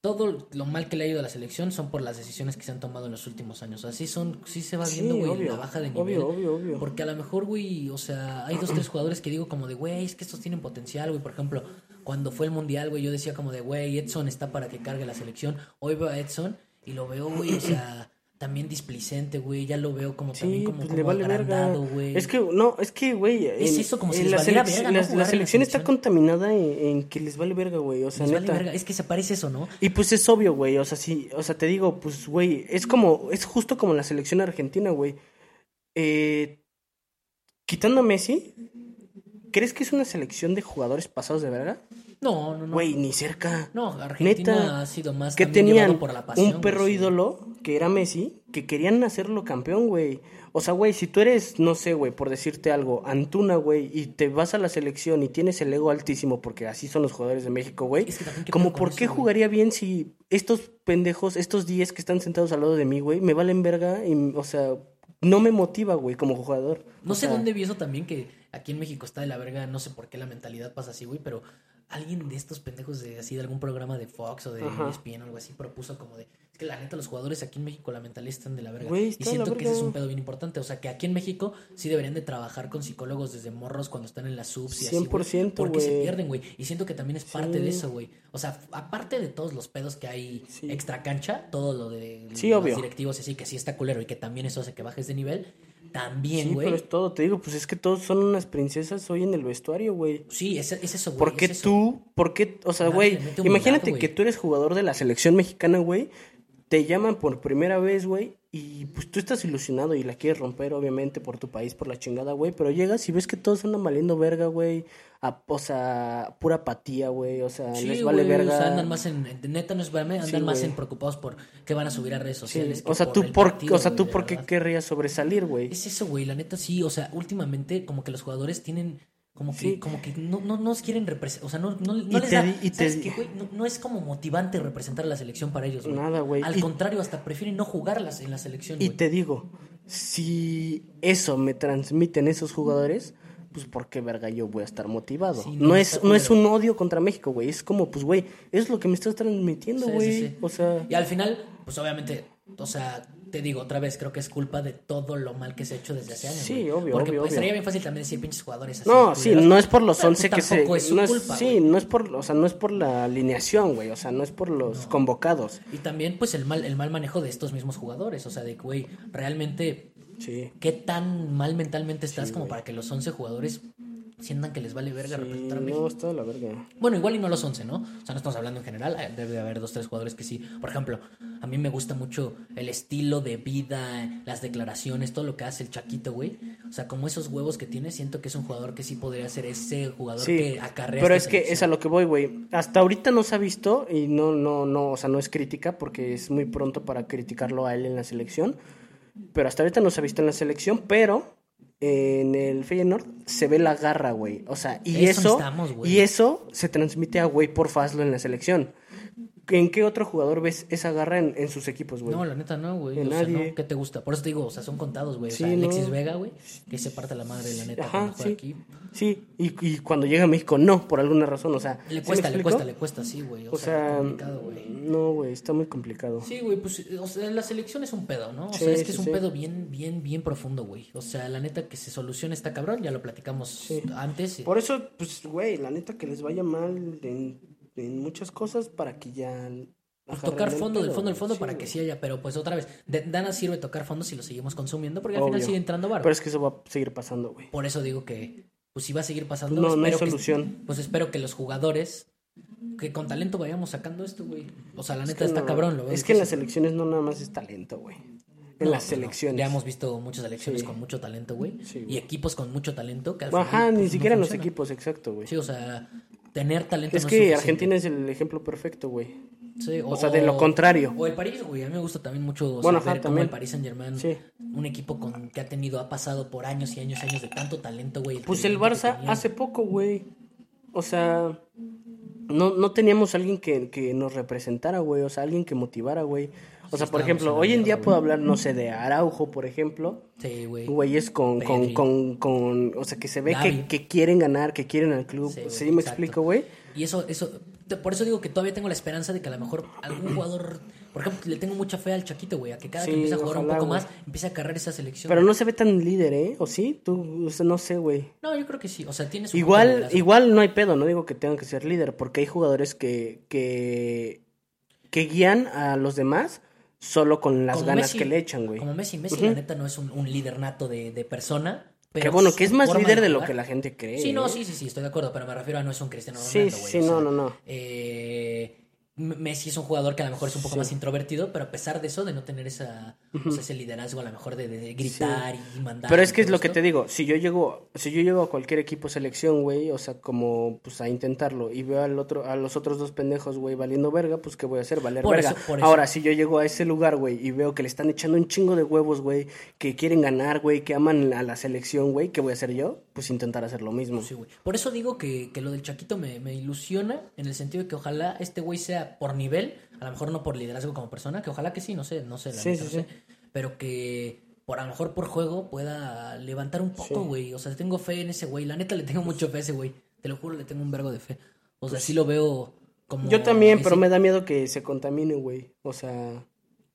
Todo lo mal que le ha ido a la selección son por las decisiones que se han tomado en los últimos años. Así son, sí se va viendo, güey, la baja de nivel. obvio, obvio, obvio. Porque a lo mejor, güey, o sea, hay dos, tres jugadores que digo como de, güey, es que estos tienen potencial, güey. Por ejemplo, cuando fue el Mundial, güey, yo decía como de, güey, Edson está para que cargue la selección. Hoy veo a Edson y lo veo, güey, o sea, también displicente, güey. Ya lo veo como también como, pues como le vale verga. agrandado, güey. Es que, no, es que, güey. Es eso, como si les la valiera verga. La, la la selección está contaminada en, en que les vale verga, güey. O sea, Les vale verga. Es que se parece eso, ¿no? Y pues es obvio, güey. O sea, sí, o sea, te digo, pues, güey, es como, es justo como la selección argentina, güey. Eh, quitando a Messi, ¿crees que es una selección de jugadores pasados de verga? No, no, no. Güey, ni cerca. No, Argentina Neta, ha sido más que tenían por la pasión, un perro güey, sí. ídolo que era Messi, que querían hacerlo campeón, güey. O sea, güey, si tú eres, no sé, güey, por decirte algo, Antuna, güey, y te vas a la selección y tienes el ego altísimo, porque así son los jugadores de México, güey. Es que también, ¿qué Como, ¿por eso, qué güey? jugaría bien si estos pendejos, estos 10 que están sentados al lado de mí, güey, me valen verga y, o sea, no me motiva, güey, como jugador? No O sé sea, dónde vi eso también, que aquí en México está de la verga, no sé por qué la mentalidad pasa así, güey, pero alguien de estos pendejos de así de algún programa de Fox o de Ajá. ESPN o algo así propuso como de, es que la neta los jugadores aquí en México la mentalidad están de la verga. Y siento que ese es un pedo bien importante, o sea, que aquí en México sí deberían de trabajar con psicólogos desde morros cuando están en las subs y así, güey, 100%, porque se pierden, güey, y siento que también es parte Sí. de eso, güey. O sea, aparte de todos los pedos que hay Sí. extra cancha, todo lo de Sí, los obvio. directivos y así que sí está culero y que también eso hace que bajes de nivel, también, Sí, güey. pero es todo, te digo, pues es que todos son unas princesas hoy en el vestuario, güey. Sí, es, es eso, güey. ¿Por qué es tú? ¿Por qué? O sea, güey, imagínate que tú eres jugador de la selección mexicana, güey. Te llaman por primera vez, güey, y pues tú estás ilusionado y la quieres romper, obviamente, por tu país, por la chingada, güey. Pero llegas y ves que todos andan valiendo verga, güey. A- O sea, pura apatía, güey. O sea, Sí, les vale verga. O sea, andan más en. en- Neta, no es brome, andan Sí, más en preocupados por qué van a subir a redes Sí, sociales. que O sea, por tú por, partido, o sea, tú por qué querrías sobresalir, güey. Es eso, güey. La neta, sí. O sea, últimamente, como que los jugadores tienen. Como que, Sí. como que no, no nos quieren representar. O sea, no, no, no les te da. y te ¿Sabes qué, güey? No, no es como motivante representar a la selección para ellos, güey. Nada, güey. Al Y- contrario, hasta prefieren no jugarlas en la selección, Y güey. te digo, si eso me transmiten esos jugadores, pues por qué verga yo voy a estar motivado. Sí, no, no, es no es un odio contra México, güey, es como pues güey, es lo que me estás transmitiendo, Sí, güey. sí, sí. O sea, Y al final, pues obviamente, o sea, te digo otra vez, creo que es culpa de todo lo mal que se ha hecho desde hace años. Sí, güey. obvio, Porque obvio, pues, obvio. sería bien fácil también decir pinches jugadores así. No, sí, no es por los pero, 11 que pues, se es su no es- culpa, sí, no es por, o sea, no es por la alineación, güey, o sea, no es por los convocados. Y también, pues, el mal, el mal manejo de estos mismos jugadores. O sea, de que, güey, realmente, Sí. ¿qué tan mal mentalmente estás como para que los 11 jugadores sientan que les vale verga Sí, representar a México? no, está la verga. Bueno, igual y no los 11, ¿no? O sea, no estamos hablando en general. eh, Debe de haber dos, tres jugadores que sí. Por ejemplo, a mí me gusta mucho el estilo de vida, las declaraciones, todo lo que hace el Chaquito, güey. O sea, como esos huevos que tiene, siento que es un jugador que sí podría ser ese jugador Sí, que acarrea. pero es que es a lo que voy, güey. Hasta ahorita no se ha visto y no, no, no, o sea, no es crítica porque es muy pronto para criticarlo a él en la selección. Pero hasta ahorita no se ha visto en la selección, pero en el Feyenoord se ve la garra, güey. O sea, y Eso y eso se transmite a güey por Fazlo en la selección. ¿En qué otro jugador ves esa garra en, en sus equipos, güey? No, la neta no, güey. O sea, nadie. no, ¿qué te gusta? Por eso te digo, o sea, son contados, güey. O sea, Alexis no. Vega, güey, que se parte la madre, la neta, Ajá, cuando juega sí. aquí. Sí, y, y cuando llega a México, no, por alguna razón, o sea. Le ¿sí cuesta, le cuesta, le cuesta, sí, güey. O, O sea, complicado, güey. no, güey, está muy complicado. Sí, güey, pues, o sea, la selección es un pedo, ¿no? O sea, es que es un pedo bien, bien, bien profundo, güey. O sea, la neta que se solucione está cabrón, ya lo platicamos antes. Por eso, pues, güey, la neta que les vaya mal en, en muchas cosas para que ya... Pues, tocar fondo del fondo del fondo Sí, para que sí haya, pero pues otra vez, de nada sirve tocar fondo si lo seguimos consumiendo, porque al final sigue entrando barro. Pero es que eso va a seguir pasando, güey. Por eso digo que, pues si va a seguir pasando, No, no hay que- solución. pues espero que los jugadores, que con talento vayamos sacando esto, güey. O sea, la Es neta que está no, cabrón, lo veo Es que en las selecciones no nada más es talento, güey. En No, las pues selecciones. Ya hemos visto muchas selecciones Sí. con mucho talento, güey. Sí, y equipos con mucho talento que al Ajá, final, ni pues, no siquiera en los equipos, exacto, güey. Sí, o sea, tener talento es no que suficiente. Argentina es el ejemplo perfecto, güey. Sí, o sea, de lo contrario. O el París, güey. A mí me gusta también mucho Bueno, ajá, cómo también. el Paris Saint Germain, Sí. un equipo con que ha tenido, ha pasado por años y años y años de tanto talento, güey. Pues el Barça hace poco, güey. O sea, no, no teníamos alguien que, que nos representara, güey. O sea, alguien que motivara, güey. O sea, por ejemplo, hoy en día puedo hablar, no sé, de Araujo, por ejemplo. Sí, güey. Güeyes con, con, con, con, o sea, que se ve que, que quieren ganar, que quieren al club. Sí, me exacto. explico, güey. Y eso, eso, por eso digo que todavía tengo la esperanza de que a lo mejor algún jugador, por ejemplo, le tengo mucha fe al Chaquito, güey, a que cada Sí, que empiece a jugar un poco güey. más, empiece a cargar esa selección. Pero no se ve tan líder, ¿eh? ¿O sí? Tú, o sea, no sé, güey. No, yo creo que sí. O sea, tienes un Igual, igual no hay pedo, no digo que tengan que ser líder, porque hay jugadores que, que, que guían a los demás solo con las Como ganas Messi. que le echan, güey. Como Messi, Messi la neta no es un, un líder nato de, de persona. Pero Que bueno, que es más líder de lo que la gente cree. Sí, no, ¿eh? sí, sí, sí, estoy de acuerdo, pero me refiero a no es un Cristiano Sí, Ronaldo, güey. sí, o sea, no, no, no. eh, Messi es un jugador que a lo mejor es un poco Sí. más introvertido, pero a pesar de eso, de no tener esa, o sea, ese liderazgo a lo mejor de, de gritar y mandar. Pero es que es lo que te digo, si yo llego, si yo llego a cualquier equipo selección, güey, o sea, como pues a intentarlo y veo al otro, a los otros dos pendejos, güey, valiendo verga, pues qué voy a hacer, valer Por verga. eso, por eso. Ahora, si yo llego a ese lugar, güey, y veo que le están echando un chingo de huevos, güey, que quieren ganar, güey, que aman a la selección, güey, ¿qué voy a hacer yo? Pues intentar hacer lo mismo. Sí, güey. Por eso digo que, que lo del Chaquito me, me ilusiona en el sentido de que ojalá este güey sea por nivel, a lo mejor no por liderazgo como persona, que ojalá que sí, no sé, no sé, la Sí, neta, sí, no sé, pero que por a lo mejor por juego pueda levantar un poco, güey. O sea, tengo fe en ese güey, la neta le tengo mucho fe a ese güey, te lo juro, le tengo un vergo de fe. O sea, sí lo veo como... Pues Yo también, pero me da miedo que se contamine, güey, o sea,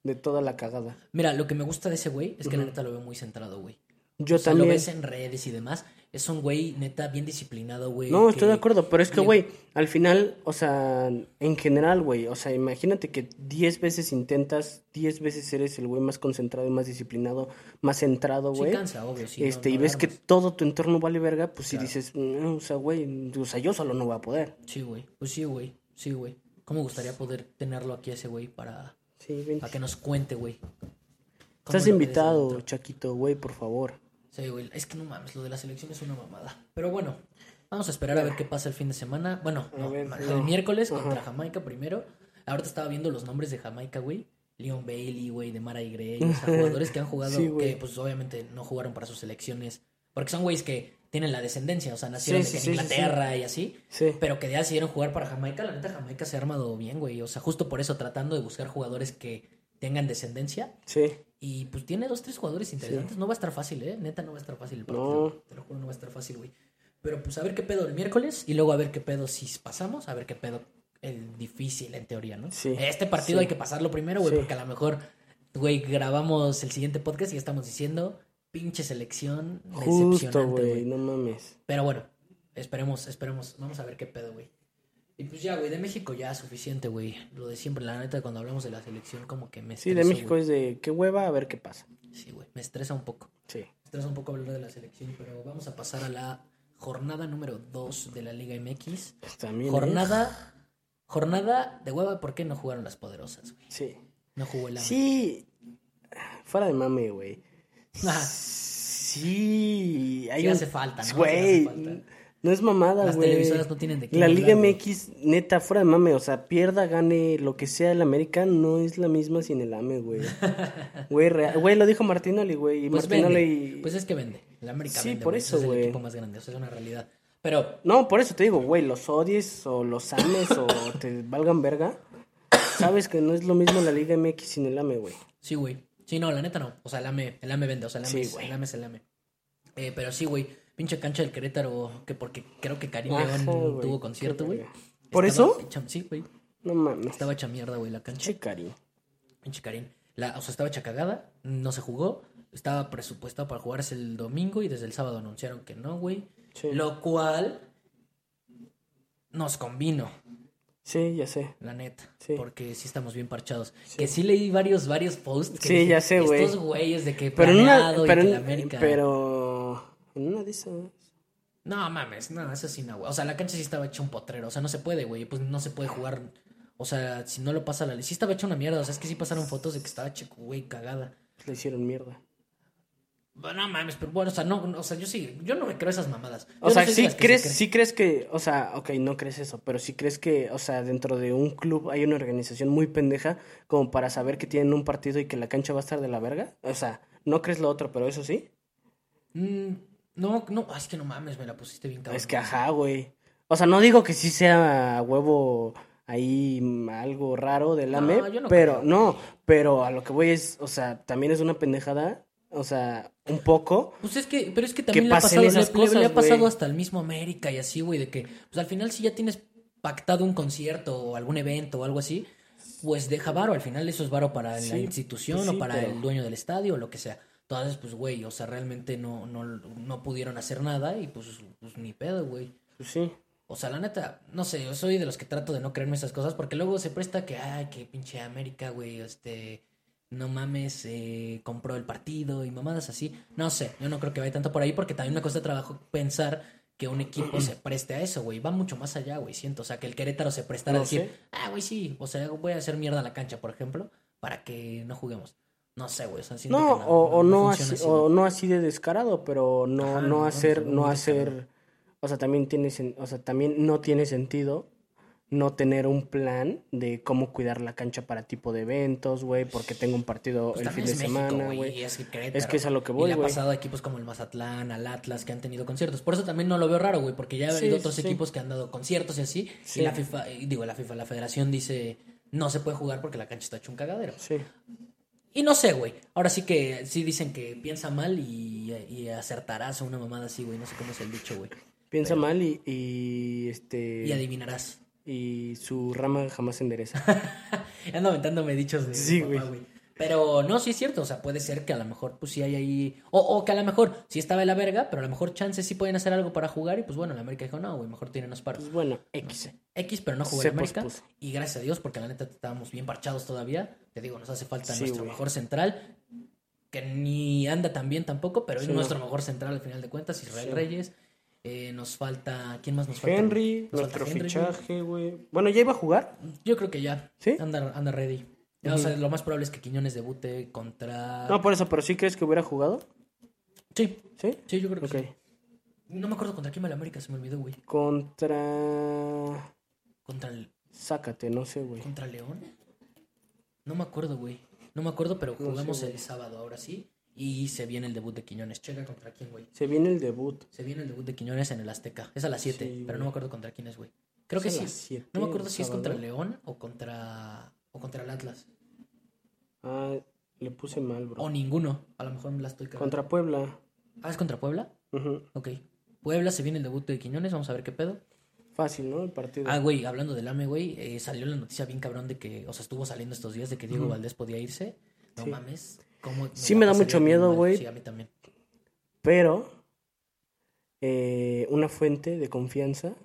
de toda la cagada. Mira, lo que me gusta de ese güey es que la neta lo veo muy centrado, güey. Yo o sea, también. lo ves en redes y demás. Es un güey neta bien disciplinado, güey. No, que- estoy de acuerdo, pero es que, güey, al final, o sea, en general, güey, o sea, imagínate que 10 veces intentas, 10 veces eres el güey más concentrado y más disciplinado, más centrado, Sí güey. cansa, obvio, sí. este, no y ves que todo tu entorno vale verga, pues si Claro. dices, "Mm, o sea, güey, o sea, yo solo no voy a poder. Sí, güey. Pues sí, güey. Sí, güey. ¿Cómo me gustaría poder tenerlo aquí ese güey para, Sí, para que nos cuente, güey? ¿Cómo Estás invitado? Chaquito, güey, por favor. Sí, güey. Es que no mames, lo de la selección es una mamada. Pero bueno, vamos a esperar a ver qué pasa el fin de semana. Bueno, no, ver, el no. miércoles Ajá. contra Jamaica primero. Ahorita estaba viendo los nombres de Jamaica, güey. Leon Bailey, güey, de Mara y Gray, o sea, [LAUGHS] jugadores que han jugado, Sí, que pues obviamente no jugaron para sus selecciones. Porque son güeyes que tienen la descendencia, o sea, nacieron Sí, sí, en. Inglaterra y así. Sí. Pero que ya decidieron jugar para Jamaica. La neta, Jamaica se ha armado bien, güey. O sea, justo por eso tratando de buscar jugadores que tengan descendencia. Sí. Y pues tiene dos, tres jugadores interesantes. No va a estar fácil, ¿eh? Neta, no va a estar fácil el partido. No. Te lo juro, no va a estar fácil, güey. Pero pues a ver qué pedo el miércoles y luego a ver qué pedo si pasamos, a ver qué pedo el difícil en teoría, ¿no? Sí. Este partido Sí. hay que pasarlo primero, güey, Sí. porque a lo mejor güey, grabamos el siguiente podcast y estamos diciendo, pinche selección Justo, decepcionante, güey. no mames. Pero bueno, esperemos, esperemos. Vamos a ver qué pedo, güey. Y pues ya, güey, de México ya suficiente, güey. Lo de siempre, la neta, cuando hablamos de la selección, como que me Sí, de México güey. es de qué hueva, a ver qué pasa. Sí, güey, me estresa un poco. Sí. Me estresa un poco hablar de la selección, pero vamos a pasar a la jornada número 2 de la Liga MX. También. ¿eh? Jornada, jornada de hueva, ¿por qué no jugaron las poderosas, güey? Sí. No jugó el AME. Sí. Fuera de mame, güey. [LAUGHS] Sí. Hay Sí un... hace falta, ¿no? Sí Güey. hace falta. No es mamada, Las güey. televisoras no tienen de qué La Liga güey. MX, neta, fuera de mame, o sea, pierda, gane, lo que sea el América, no es la misma sin el AME, güey. [LAUGHS] Güey, real- güey, lo dijo Martinoli, güey. Y Pues Martinoli... vende. Pues es que vende. El América Sí, vende, por güey. eso, es el güey. equipo más grande, o sea, es una realidad. Pero No, por eso te digo, güey, los odies o los ames o te valgan verga. Sabes que no es lo mismo la Liga MX sin el AME, güey. Sí, güey. Sí, no, la neta no. O sea, el AME, el AME vende, o sea, el AME, Sí, es, güey. el AME es el AME. Eh, pero sí, güey. Pinche cancha del Querétaro, que porque creo que Karim León tuvo concierto, güey. ¿Por Estaba eso? hecha- sí, güey. No mames. Estaba hecha mierda, güey, la cancha. Che, cari. Pinche Karim. La, o sea, estaba hecha cagada, no se jugó. Estaba presupuestado para jugarse el domingo y desde el sábado anunciaron que no, güey. Sí. Lo cual nos convino. Sí, ya sé. La neta. Sí. Porque sí estamos bien parchados. Sí. Que sí leí varios, varios posts. Que Sí, dije, ya sé, güey. Estos güeyes de que Pero en una, planeado y pero, que en- la América. pero en una de esas. No mames, no, eso sí no, güey. O sea, la cancha sí estaba hecha un potrero. O sea, no se puede, güey. Pues no se puede jugar. O sea, si no lo pasa la ley. Sí estaba hecha una mierda. O sea, es que sí pasaron fotos de que estaba hecha, güey, cagada. Le hicieron mierda. No mames, pero bueno, o sea, no, o sea, yo sí, yo no me creo esas mamadas. Yo O sea, sí se crees, cree. sí crees que, o sea, ok, no crees eso, pero sí crees que, o sea, dentro de un club hay una organización muy pendeja como para saber que tienen un partido y que la cancha va a estar de la verga. O sea, no crees lo otro, pero eso sí. Mm, no, no, ay, es que no mames, me la pusiste bien cabrón. Es que ajá, güey. O sea, no digo que sí sea huevo ahí algo raro del AME, no pero creo. no, pero a lo que voy es, o sea, también es una pendejada, o sea, un poco. Pues es que, pero es que también le ha pasado, esas le- le- le, cosas, ha pasado hasta el mismo América y así, güey, de que, pues al final si ya tienes pactado un concierto o algún evento o algo así, pues deja varo, al final eso es varo para la institución pues sí, o para pero- el dueño del estadio o lo que sea. Entonces, pues, güey, o sea, realmente no, no, no pudieron hacer nada y pues, pues ni pedo, güey. Pues sí. O sea, la neta, no sé, yo soy de los que trato de no creerme esas cosas porque luego se presta que, ay, que pinche América, güey, este, no mames, eh, compró el partido y mamadas así. No sé, yo no creo que vaya tanto por ahí porque también me cuesta trabajo pensar que un equipo se preste a eso, güey. Va mucho más allá, güey, siento. O sea, que el Querétaro se prestara No a decir, sé. ah, güey, sí, o sea, voy a hacer mierda a la cancha, por ejemplo, para que no juguemos. No sé, güey, o sea, No, o, o no así, así, o güey. no así de descarado, pero no, Ajá, no no, hacer, no, hacer, descarado. o sea, también tiene, sen- o sea, también no tiene sentido no tener un plan de cómo cuidar la cancha para tipo de eventos, güey, porque tengo un partido Pues el fin de México, semana, güey. y Es Es que es a lo que Y voy, le ha güey. pasado a equipos como el Mazatlán, al Atlas, que han tenido conciertos. Por eso también no lo veo raro, güey, porque ya ha Sí, habido otros sí. equipos que han dado conciertos y así. Sí. Y la FIFA, y digo, la FIFA, la federación dice, no se puede jugar porque la cancha está hecho un cagadero. Sí. Y no sé, güey. Ahora sí que sí dicen que piensa mal y, y acertarás a una mamada así, güey. No sé cómo es el dicho, güey. Piensa mal y, y este Y adivinarás. y su rama jamás se endereza. [LAUGHS] Ando aventándome dichos de Sí, papá, güey. Pero no, sí es cierto. O sea, puede ser que a lo mejor, pues sí hay ahí. O, o que a lo mejor sí estaba de la verga, pero a lo mejor chances sí pueden hacer algo para jugar. Y pues bueno, la América dijo, no, güey, mejor tienen los paros. Pues bueno, No X. sé. X, pero no jugó el América. pospuso. Y gracias a Dios, porque la neta estábamos bien parchados todavía. Te digo, nos hace falta Sí, nuestro güey. mejor central. Que ni anda tan bien tampoco, pero es nuestro no. mejor central al final de cuentas. Israel Sí. Reyes. Eh, nos falta. ¿Quién más nos falta? Henry, Nos nuestro falta Henry, fichaje, güey. Bueno, ya iba a jugar. Yo creo que ya. ¿Sí? Anda, anda ready. O sea, lo más probable es que Quiñones debute contra. No, por eso, pero sí crees que hubiera jugado. Sí, ¿Sí? sí, yo creo que sí. No me acuerdo contra quién el América, se me olvidó, güey. Contra. Contra el, Sácate, no sé, güey. contra León. No me acuerdo, güey. No me acuerdo, pero No sé, jugamos el sábado, ahora sí. Y se viene el debut de Quiñones. Checa contra quién, güey. Se viene el debut. Se viene el debut de Quiñones en el Azteca. Es a las 7, Sí, pero no me acuerdo contra quién es, güey. Creo que Es sí. siete, No me acuerdo si es contra. León o contra o contra el Atlas. Ah, le puse mal, bro. O ninguno. A lo mejor me la estoy cagando. Contra Puebla. Ah, ¿es contra Puebla? Ujú. Ok. Puebla se viene el debut de Quiñones, vamos a ver qué pedo. Fácil, ¿no? El partido. Ah, güey, hablando del AME, güey, eh, salió la noticia bien cabrón de que, o sea, estuvo saliendo estos días de que Diego. Valdés podía irse. No Sí. mames. ¿cómo Sí me da mucho miedo, güey. Sí, a mí también. Pero eh, una fuente de confianza,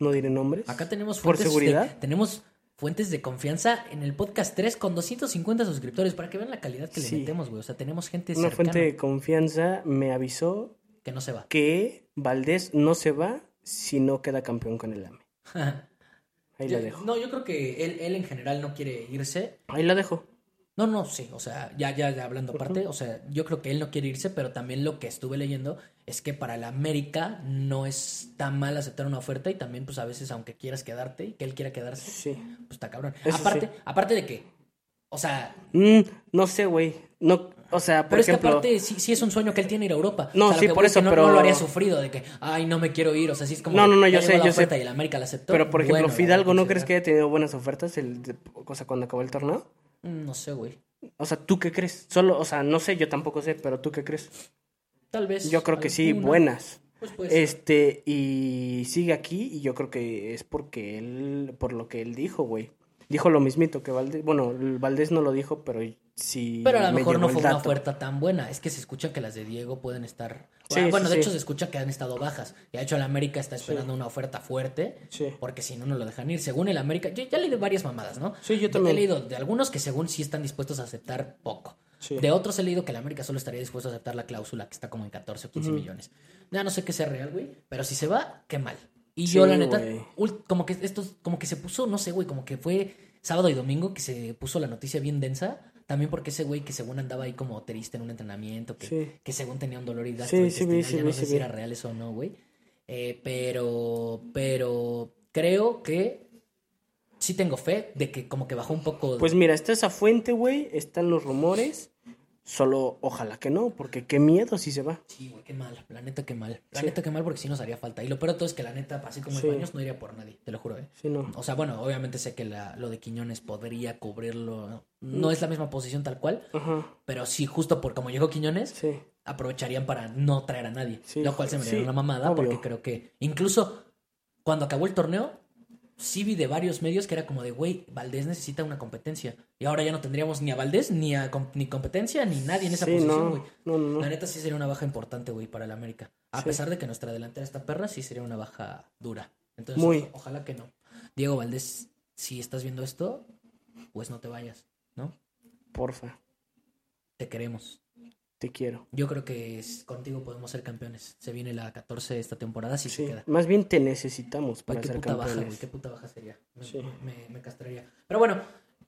no diré nombres. Acá tenemos Por fuentes seguridad. de- tenemos fuentes de confianza en el podcast 3 con 250 suscriptores para que vean la calidad que Sí. le metemos, güey. O sea, tenemos gente Una cercana fuente de confianza me avisó que no se va. que Valdés no se va si no queda campeón con el AME. [LAUGHS] Ahí la Yo- dejo. No, yo creo que él, él en general no quiere irse. Ahí la dejo. No, no, sí, o sea, ya, ya, ya hablando aparte, o sea, yo creo que él no quiere irse, pero también lo que estuve leyendo es que para la América no es tan mal aceptar una oferta y también, pues a veces, aunque quieras quedarte y que él quiera quedarse, Sí. pues está cabrón. Eso aparte, sí. aparte de que, o sea, Mm, no sé, güey. No, o sea, por pero ejemplo. es que aparte sí, sí es un sueño que él tiene ir a Europa. No, O sea, sí, por voy es que eso, no, pero- no lo haría sufrido de que, ay, no me quiero ir, o sea, sí es como. No, no, no, yo sé, yo sé. Y la América la aceptó. Pero por ejemplo, bueno, Fidalgo, ¿no crees que haya tenido buenas ofertas el, de- o sea, cuando acabó el torneo? No sé, güey. O sea, ¿tú qué crees? Solo, o sea, no sé, yo tampoco sé, pero ¿tú qué crees? Tal vez. Yo creo que sí, buenas. Pues puede ser. Este, y sigue aquí, y yo creo que es porque él, por lo que él dijo, güey. Dijo lo mismito que Valdés, bueno, Valdés no lo dijo, pero sí. Pero a lo me mejor no fue una oferta tan buena. Es que se escucha que las de Diego pueden estar. Sí, bueno, sí, de sí. hecho se escucha que han estado bajas. Y de hecho el América está esperando una oferta fuerte. Sí. Porque si no, no lo dejan ir. Según el América, yo ya leí de varias mamadas, ¿no? Sí, yo también. He leído de algunos que según sí están dispuestos a aceptar poco. Sí. De otros he leído que el América solo estaría dispuesto a aceptar la cláusula que está como en 14 o 15 millones. Ya no sé qué sea real, güey. Pero si se va, qué mal. Y yo, Sí, la neta, güey. ul- como que esto, como que se puso, no sé, güey, como que fue sábado y domingo que se puso la noticia bien densa. También porque ese güey que según andaba ahí como triste en un entrenamiento, que, Sí. que según tenía un dolor y Sí, sí, ya no sé sí, si era real eso o no, güey. Eh, pero, pero creo que sí tengo fe de que como que bajó un poco. Pues mira, está esa fuente, güey, están los rumores. Solo ojalá que no, porque qué miedo si se va. Sí, güey, qué mal. La neta, qué mal. La Sí. neta, qué mal porque sí nos haría falta. Y lo peor de todo es que la neta, así como Sí. el Baños, no iría por nadie, te lo juro, ¿eh? Sí, no. O sea, bueno, obviamente sé que la- lo de Quiñones podría cubrirlo. ¿no? Mm. No es la misma posición tal cual, Ajá, pero sí, justo por como llegó Quiñones, sí. aprovecharían para no traer a nadie. Lo cual se me haría una mamada obvio. porque creo que incluso cuando acabó el torneo, sí vi de varios medios que era como de, güey, Valdés necesita una competencia. Y ahora ya no tendríamos ni a Valdés, ni a com- ni competencia, ni nadie en esa Sí, posición, güey. no, no, no. La neta sí sería una baja importante, güey, para el América. A Sí. pesar de que nuestra delantera está perra, sí sería una baja dura. Entonces, Muy. ojalá que no. Diego Valdés, si estás viendo esto, pues no te vayas, ¿no? Porfa, Te queremos. Te quiero. Yo creo que es- contigo podemos ser campeones. Se viene la 14 esta temporada, si Sí, se queda. más bien te necesitamos para qué ser puta baja, güey, campeones. qué puta baja sería. Me, Sí. me- me castraría. Pero bueno,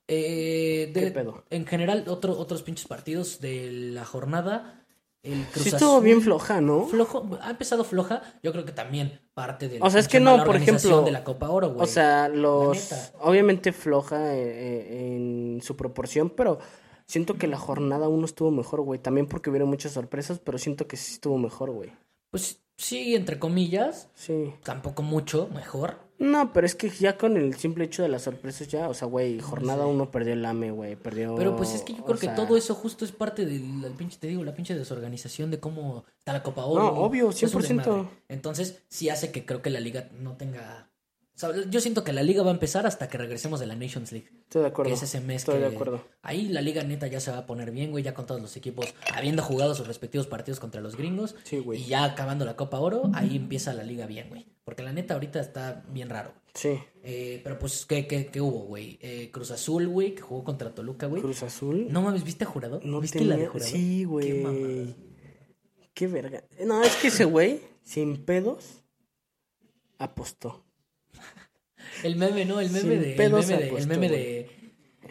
eh, de- ¿Qué pedo? en general, otro, otros pinches partidos de la jornada. El Cruz Sí estuvo bien floja, ¿no? Flojo, ha empezado floja, yo creo que también parte de la O sea, es que no, por ejemplo, de la Copa Oro, güey. O sea, los obviamente floja eh, eh, en su proporción, pero siento que la jornada uno estuvo mejor, güey. También porque hubieron muchas sorpresas, pero siento que sí estuvo mejor, güey. pues sí, entre comillas, Sí. tampoco mucho mejor. No, pero es que ya con el simple hecho de las sorpresas ya, o sea, güey, jornada sé. uno perdió el AME, güey, perdió... Pero pues es que yo creo que todo eso justo es parte del del pinche, te digo, la pinche desorganización de cómo está la Copa Oro. No, obvio, Es un 100%. desmadre. Entonces, sí hace que creo que la liga no tenga... sea, yo siento que la liga va a empezar hasta que regresemos de la Nations League. Estoy de acuerdo. Que es ese mes Estoy que- de acuerdo. Ahí la liga neta ya se va a poner bien, güey, ya con todos los equipos habiendo jugado sus respectivos partidos contra los gringos. Sí, güey. Y ya acabando la Copa Oro, ahí empieza la liga bien, güey. Porque la neta ahorita está bien raro. Sí. Eh, pero pues, ¿qué, qué, qué hubo, güey? Eh, Cruz Azul, güey, que jugó contra Toluca, güey. Cruz Azul. No mames, ¿viste a Jurado? No ¿Viste tenía... la de Jurado? Sí, Qué mamada. güey. Qué verga. No, es que ese güey, sin pedos, apostó. El meme, ¿no? El meme Sin de. El meme de. El meme de.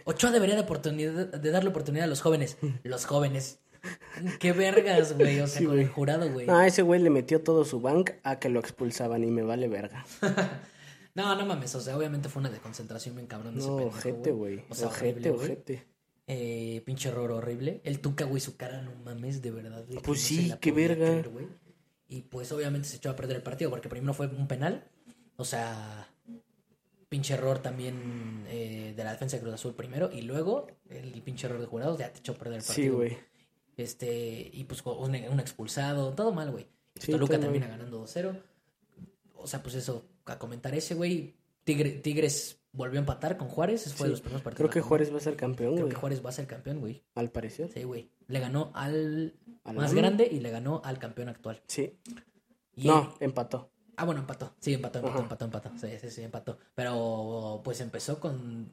Ochoa debería de, oportunidad, de darle oportunidad a los jóvenes. Los jóvenes. Qué vergas, güey. O sea, Sí, con el jurado, güey. Ah, ese güey le metió todo su bank a que lo expulsaban y me vale verga. [LAUGHS] No, no mames. O sea, obviamente fue una desconcentración bien cabrón. de ese No, pendejo, ojete, güey. O sea, ojete, horrible, ojete. Eh, pinche error horrible. El Tuca, güey, su cara, no mames, de verdad. güey, Pues sí, qué verga. creer. Y pues obviamente se echó a perder el partido porque primero fue un penal. O sea, pinche error también eh, de la defensa de Cruz Azul primero. Y luego el pinche error de jurados ya te echó a perder el Sí, partido. güey. Este, y pues un, un expulsado, todo mal, güey. Sí, Toluca mal. ganando 2-0. O sea, pues eso, a comentar ese, güey. Tigre- Tigres volvió a empatar con Juárez. Fue de Sí. los primeros partidos. Creo de que Juárez va a ser campeón, Creo güey. que Juárez va a ser campeón, güey. Al parecer. Sí, güey. Le ganó al ¿Al más grande y le ganó al campeón actual. Sí. Y No, empató. Ah, bueno, empató. Sí, empató, empató, Ajá. empató, empató. Sí, sí, sí, empató. Pero pues empezó con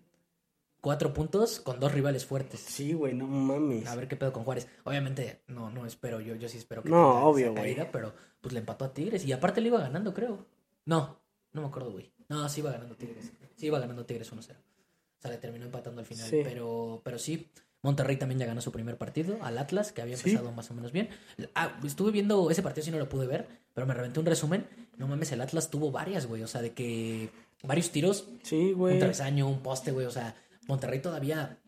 cuatro puntos con dos rivales fuertes. Sí, güey, no mames. A ver qué pedo con Juárez. Obviamente, no, no espero, yo, yo sí espero que No, obvio, esa caída, pero pues le empató a Tigres y aparte le iba ganando, creo. No, no me acuerdo, güey. No, sí iba ganando Tigres. Sí iba ganando Tigres 1-0. O sea, le terminó empatando al final. Sí. Pero, pero sí, Monterrey también ya ganó su primer partido al Atlas, que había Sí. empezado más o menos bien. Ah, estuve viendo ese partido, sí no lo pude ver, pero me reventé un resumen. No mames, el Atlas tuvo varias, güey. O sea, de que varios tiros, Sí, un güey. travesaño, un poste, güey. O sea, Monterrey todavía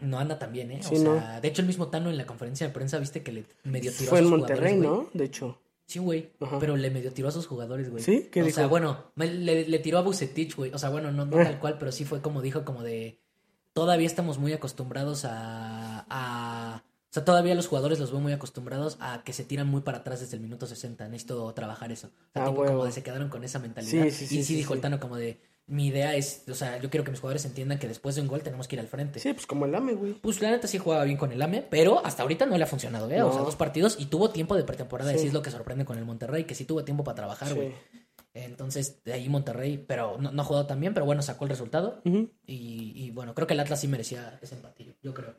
no anda tan bien, ¿eh? O Sí, sea, de hecho, el mismo Tano en la conferencia de prensa, viste que le medio tiró Fue a en sus Monterrey, jugadores, güey. ¿no? De hecho. Sí, güey. Pero le medio tiró a sus jugadores, güey. ¿Sí? ¿Qué o dijo? sea, bueno, le, le tiró a Bucetich, güey. O sea, bueno, no, no Eh. tal cual, pero sí fue como dijo, como de. Todavía estamos muy acostumbrados a, a. O sea, todavía los jugadores los veo muy acostumbrados a que se tiran muy para atrás desde el minuto 60. Necesito trabajar eso. O sea, Ah, tipo, como de se quedaron con esa mentalidad. Sí, sí, sí, y sí, dijo el Tano como de. Mi idea es, o sea, yo quiero que mis jugadores entiendan que después de un gol tenemos que ir al frente. Sí, pues como el AME, güey. Pues la neta sí jugaba bien con el AME, pero hasta ahorita no le ha funcionado, ¿eh? O sea, No. dos partidos y tuvo tiempo de pretemporada. Es lo que sorprende con el Monterrey, que sí tuvo tiempo para trabajar, güey. Entonces, de ahí Monterrey, pero no, no ha jugado tan bien, pero bueno, sacó el resultado. Y, y bueno, creo que el Atlas sí merecía ese empatillo, yo creo.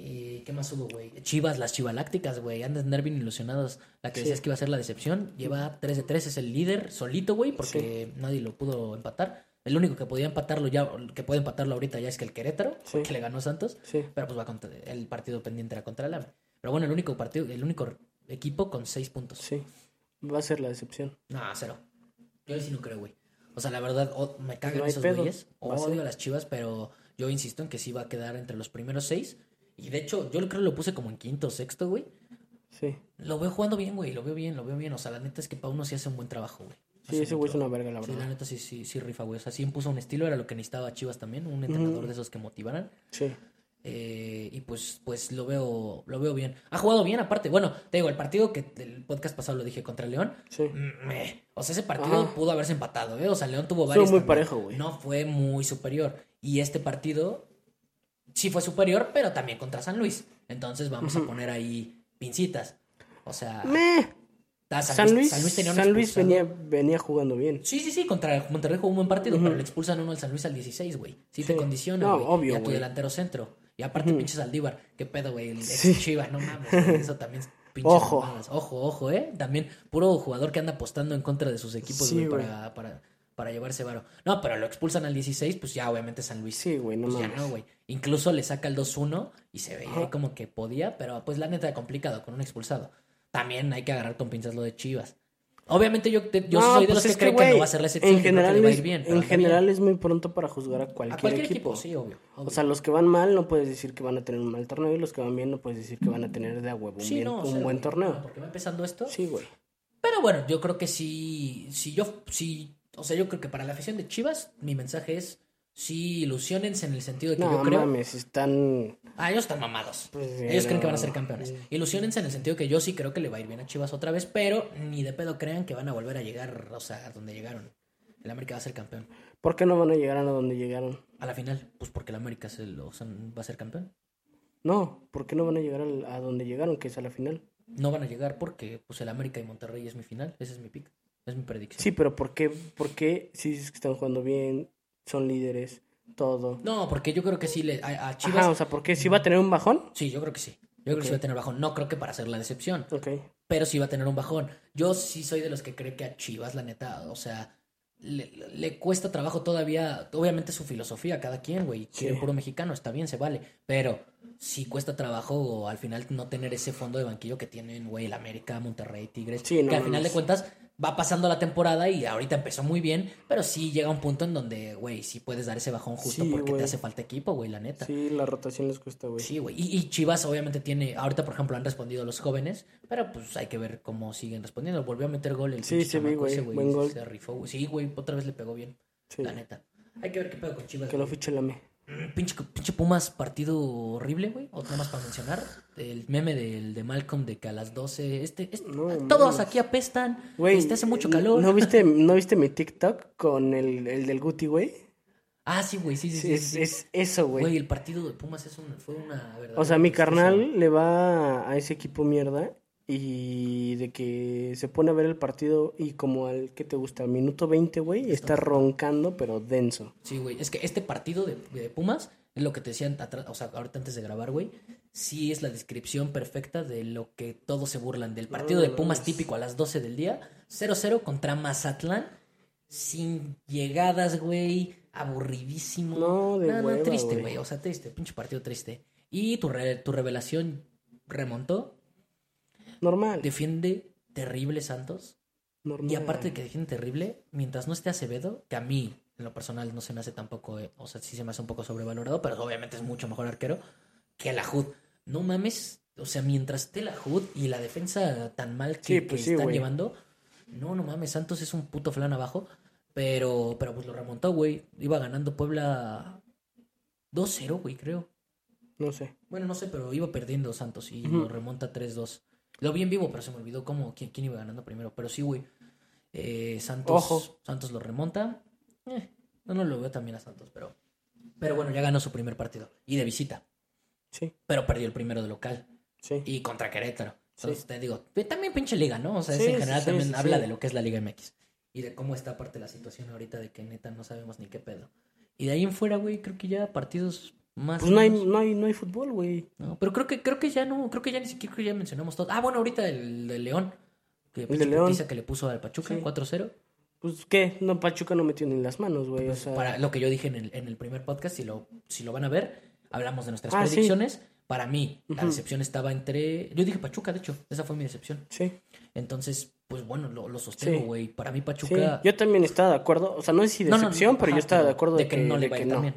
¿Y qué más hubo, güey? Chivas, las chivalácticas, güey. De andar bien ilusionados. La que Sí. decías que iba a ser la decepción. Lleva 3 de 3, es el líder solito, güey, porque nadie lo pudo empatar. El único que podía empatarlo ya, que puede empatarlo ahorita ya es que el Querétaro, Sí. que le ganó Santos. Pero pues va contra, el partido pendiente era contra el AME. Pero bueno, el único partido, el único equipo con 6 puntos. Sí. Va a ser la decepción. No, cero. Yo sí no creo, güey. O sea, la verdad, o- me cagan No esos pedo. güeyes. Odio a las chivas, pero yo insisto en que sí va a quedar entre los primeros seis. Y de hecho, yo creo que lo puse como en quinto o sexto, güey. Sí. Lo veo jugando bien, güey. Lo veo bien, lo veo bien. O sea, la neta es que Pauno sí hace un buen trabajo, güey. Sí, Hace ese güey es una verga, la trabajo. Sí, la verdad. neta sí, sí, sí rifa, güey. O sea, sí impuso un estilo, era lo que necesitaba Chivas también. Un entrenador de esos que motivaran. Sí. Eh, y pues, pues lo veo, lo veo bien. Ha jugado bien, aparte. Bueno, te digo, el partido que el podcast pasado lo dije contra León. Sí. mm, meh. O sea, ese partido Ajá. pudo haberse empatado, ¿eh? O sea, León tuvo varios. muy también. parejo, güey. No fue muy superior. Y este partido sí fue superior, pero también contra San Luis. Entonces vamos a poner ahí pincitas. O sea, Meh. San Luis, San Luis tenía San Luis venía, venía jugando bien. Sí, sí, sí, contra Monterrey jugó un buen partido, pero le expulsan uno al San Luis al 16, güey. Sí, te condiciona, No, obvio, Y a tu delantero centro. Y aparte, pinches Aldívar. ¿Qué pedo, güey? El ex. Chivas, no mames. güey, Eso también es pinches Ojo. Ojo, ojo, ¿eh? También puro jugador que anda apostando en contra de sus equipos, güey, para, para, para llevarse varo. No, pero lo expulsan al 16, pues ya, obviamente, San Luis. Sí, güey, no Pues ya mames. no, güey. Incluso le saca el 2-1 y se veía ahí como que podía, pero pues la neta complicado con un expulsado. También hay que agarrar con pinzas lo de Chivas. Obviamente yo, te- yo No, soy de pues los que es creen que, no va a ser la excepción. En que general, le va a es, ir bien. en general es muy pronto para juzgar a cualquier, a cualquier equipo. equipo. sí, obvio. obvio. O sea, los que van mal no puedes decir que van a tener un mal torneo y los que van bien no puedes decir que van a tener de a huevo un, sí, bien- no, un buen torneo. Porque va empezando esto. Sí, güey. Pero bueno, yo creo que sí, si yo, sí, o sea, yo creo que para la afición de Chivas, mi mensaje es, sí, ilusionense en el sentido de que No yo creo... mames, están... Ah, ellos están mamados. Pues, ellos creen que van a ser campeones. Ilusionense en el sentido que yo sí creo que le va a ir bien a Chivas otra vez, pero ni de pedo crean que van a volver a llegar, o sea, a donde llegaron. El América va a ser campeón. ¿Por qué no van a llegar a donde llegaron? A la final, pues porque el América se lo- o sea, va a ser campeón. No, ¿por qué no van a llegar al- a donde llegaron, que es a la final? No van a llegar porque pues el América y Monterrey es mi final. Ese es mi pick. Es mi predicción. Sí, pero ¿por qué, por qué si dices que están jugando bien, son líderes, todo? No, porque yo creo que sí le, a, a Chivas. Ajá, o sea, ¿por qué? ¿Sí va a tener un bajón? Sí, yo creo que sí. Yo creo que sí va a tener bajón. No creo que para ser la decepción, Ok. pero sí va a tener un bajón. Yo sí soy de los que cree que a Chivas, la neta, o sea, le, le cuesta trabajo todavía. Obviamente su filosofía, cada quien, güey. Sí. Puro mexicano, está bien, se vale. Pero sí cuesta trabajo al final no tener ese fondo de banquillo que tienen, güey, el América, Monterrey, Tigres. Sí, no que al final de cuentas va pasando la temporada y ahorita empezó muy bien, pero sí llega un punto en donde, güey, sí puedes dar ese bajón justo Sí, porque te hace falta equipo, güey, la neta. Sí, la rotación les cuesta, güey. Sí, güey. Y, y Chivas obviamente tiene, ahorita por ejemplo han respondido los jóvenes, pero pues hay que ver cómo siguen respondiendo. Volvió a meter gol el Sí, sí güey. Buen gol. Se rifó, güey. Sí, güey, otra vez le pegó bien, Sí. la neta. Hay que ver qué pedo con Chivas. Que lo fiche la me. Pinche, pinche Pumas, partido horrible, güey. Otra más para mencionar. El meme del, de Malcolm de que a las 12, este, este- No, todos aquí apestan. Güey, este hace mucho calor. ¿no viste, ¿no viste mi TikTok con el, el del Guti, güey? Ah, sí, güey, sí, sí, sí. Es, sí. es eso, Güey, güey. el partido de Pumas es un- fue una verdad. O sea, mi carnal le va a ese equipo mierda y de que se pone a ver el partido y como al que te gusta, al minuto 20, güey, está roncando, pero denso. Sí, güey. Es que este partido de, de Pumas es lo que te decían atrás, o sea, ahorita antes de grabar, güey. Sí es la descripción perfecta de lo que todos se burlan. Del partido de Pumas típico a las 12 del día. 0-0 contra Mazatlán. Sin llegadas, güey. Aburridísimo. No, de hueva, triste, güey. güey. O sea, triste. Pinche partido triste. Y tu, re- tu revelación remontó. Normal. Defiende terrible Santos. normal. Y aparte de que defiende terrible, mientras no esté Acevedo, que a mí, en lo personal, no se me hace tampoco, eh, o sea, sí se me hace un poco sobrevalorado, pero obviamente es mucho mejor arquero que la HUD. No mames, o sea, mientras esté la HUD y la defensa tan mal que, Sí, pues que sí, están llevando, no, no mames, Santos es un puto flan abajo, pero, pero pues lo remontó, güey. Iba ganando Puebla 2-0, güey, creo. No sé. Bueno, no sé, pero iba perdiendo Santos y lo remonta 3-2. Lo vi en vivo, pero se me olvidó cómo, quién, quién iba ganando primero. Pero sí, güey. Eh, Santos, Ojo. Santos lo remonta. Eh, no, no lo veo también a Santos, pero. Pero bueno, ya ganó su primer partido. Y de visita. Sí, Pero perdió el primero de local. sí. Y contra Querétaro. Sí. Entonces te digo, también pinche liga, ¿no? O sea, es Sí, en sí, general sí, también sí, habla sí. de lo que es la Liga MX. Y de cómo está aparte la situación ahorita de que neta no sabemos ni qué pedo. Y de ahí en fuera, güey, creo que ya partidos más. Pues no hay, no hay, no hay fútbol, güey. no, pero creo que, creo que ya no, creo que ya ni siquiera creo que ya mencionamos todo. Ah, bueno, ahorita el de León. Que El de León. que le puso al Pachuca, Sí. 4-0. Pues qué, no, Pachuca no metió ni las manos, güey. O sea, Para lo que yo dije en el, en el primer podcast, si lo, si lo van a ver, hablamos de nuestras Ah, sí. predicciones. Para mí, la decepción estaba entre. Yo dije Pachuca, de hecho, esa fue mi decepción. sí. Entonces, pues bueno, lo, lo sostengo, Sí. güey. Para mí, Pachuca. yo también estaba de acuerdo. O sea, no es si No, no, no, decepción, pero yo estaba de acuerdo de, que, no le de va a que ir no. tan bien.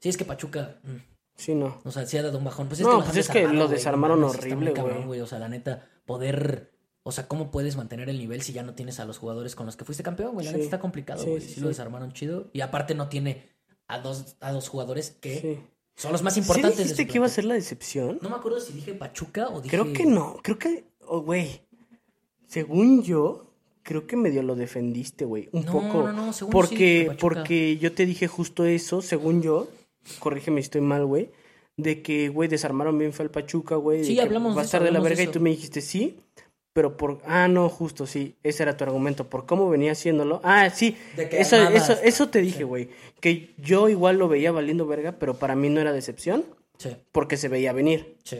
Sí. Es que Pachuca. mm, Sí, no. O sea, sí ha dado un bajón. Pues es No, que pues es que lo desarmaron muy horrible, güey. O sea, la neta, poder. O sea, ¿cómo puedes mantener el nivel si ya no tienes a los jugadores con los que fuiste campeón, güey? La Sí. neta está complicado, güey. sí, Sí, sí. lo desarmaron chido. Y aparte no tiene a dos, a dos jugadores que son los más ¿Sí importantes. dijiste que iba a ser la decepción? No me acuerdo si dije Pachuca o dije. Creo que no. Creo que. Oh, güey. Según yo, creo que medio lo defendiste, güey. Un No, poco. no, no, según sí porque, porque yo te dije justo eso, según yo. Corrígeme si estoy mal, güey. De que, güey, desarmaron bien fue el Pachuca, güey. de Sí, que hablamos Va a de estar de la de verga y tú me dijiste sí. Pero por. Ah, no, justo, sí. Ese era tu argumento. Por cómo venía haciéndolo. Ah, sí. De que Eso, eso, eso te dije, güey. Que yo igual lo veía valiendo verga, pero para mí no era decepción. Sí, Porque se veía venir. sí.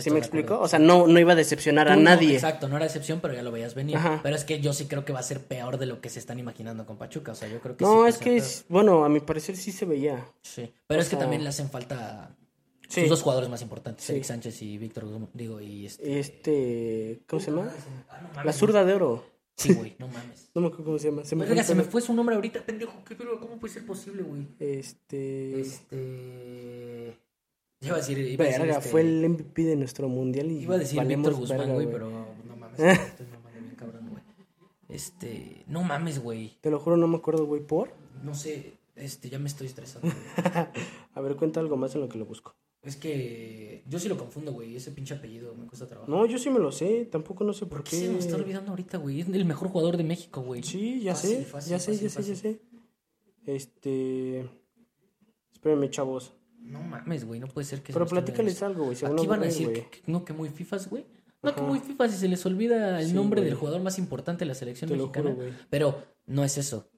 ¿Sí me explico? O sea, no, no iba a decepcionar a no, nadie. exacto, no era decepción, pero ya lo veías venir. Ajá. Pero es que yo sí creo que va a ser peor de lo que se están imaginando con Pachuca. O sea, yo creo que No, es que, es- bueno, a mi parecer sí se veía. Sí, pero O es que también le hacen falta Sí. sus dos jugadores más importantes, Sí. Eric Sánchez y Víctor digo, y este... Este, ¿cómo se llama? Ah, no mames, La zurda de oro. Sí, güey, no mames. [LAUGHS] No me acuerdo cómo se llama. Se me, fue se me fue su nombre ahorita, pendejo. ¿Qué pedo? ¿Cómo puede ser posible, güey? Este, Este... Iba a decir... Iba a decir, este, fue el MVP de nuestro mundial y Iba a decir Víctor Guzmán, güey, pero no mames, [LAUGHS] estoy mamando bien cabrón, güey. Este... No mames, güey. Te lo juro, no me acuerdo, güey, por. No sé, este, ya me estoy estresando. [LAUGHS] A ver, cuenta algo más en lo que lo busco. es que yo sí lo confundo, güey. Ese pinche apellido me cuesta trabajo. No, yo sí me lo sé, tampoco no sé por, ¿Por qué se nos está olvidando ahorita, güey? Es el mejor jugador de México, güey. Sí, ya Fácil, sé, fácil, ya sé, fácil, ya sé, ya sé. Este, espérenme, chavos. No mames, güey, no puede ser que se Pero esté platícales algo, güey. Aquí no van a decir que, que no, que muy fifas, güey. No, que muy fifas y se les olvida el Sí, nombre güey. del jugador más importante de la selección Te lo mexicana. juro. Pero no es eso.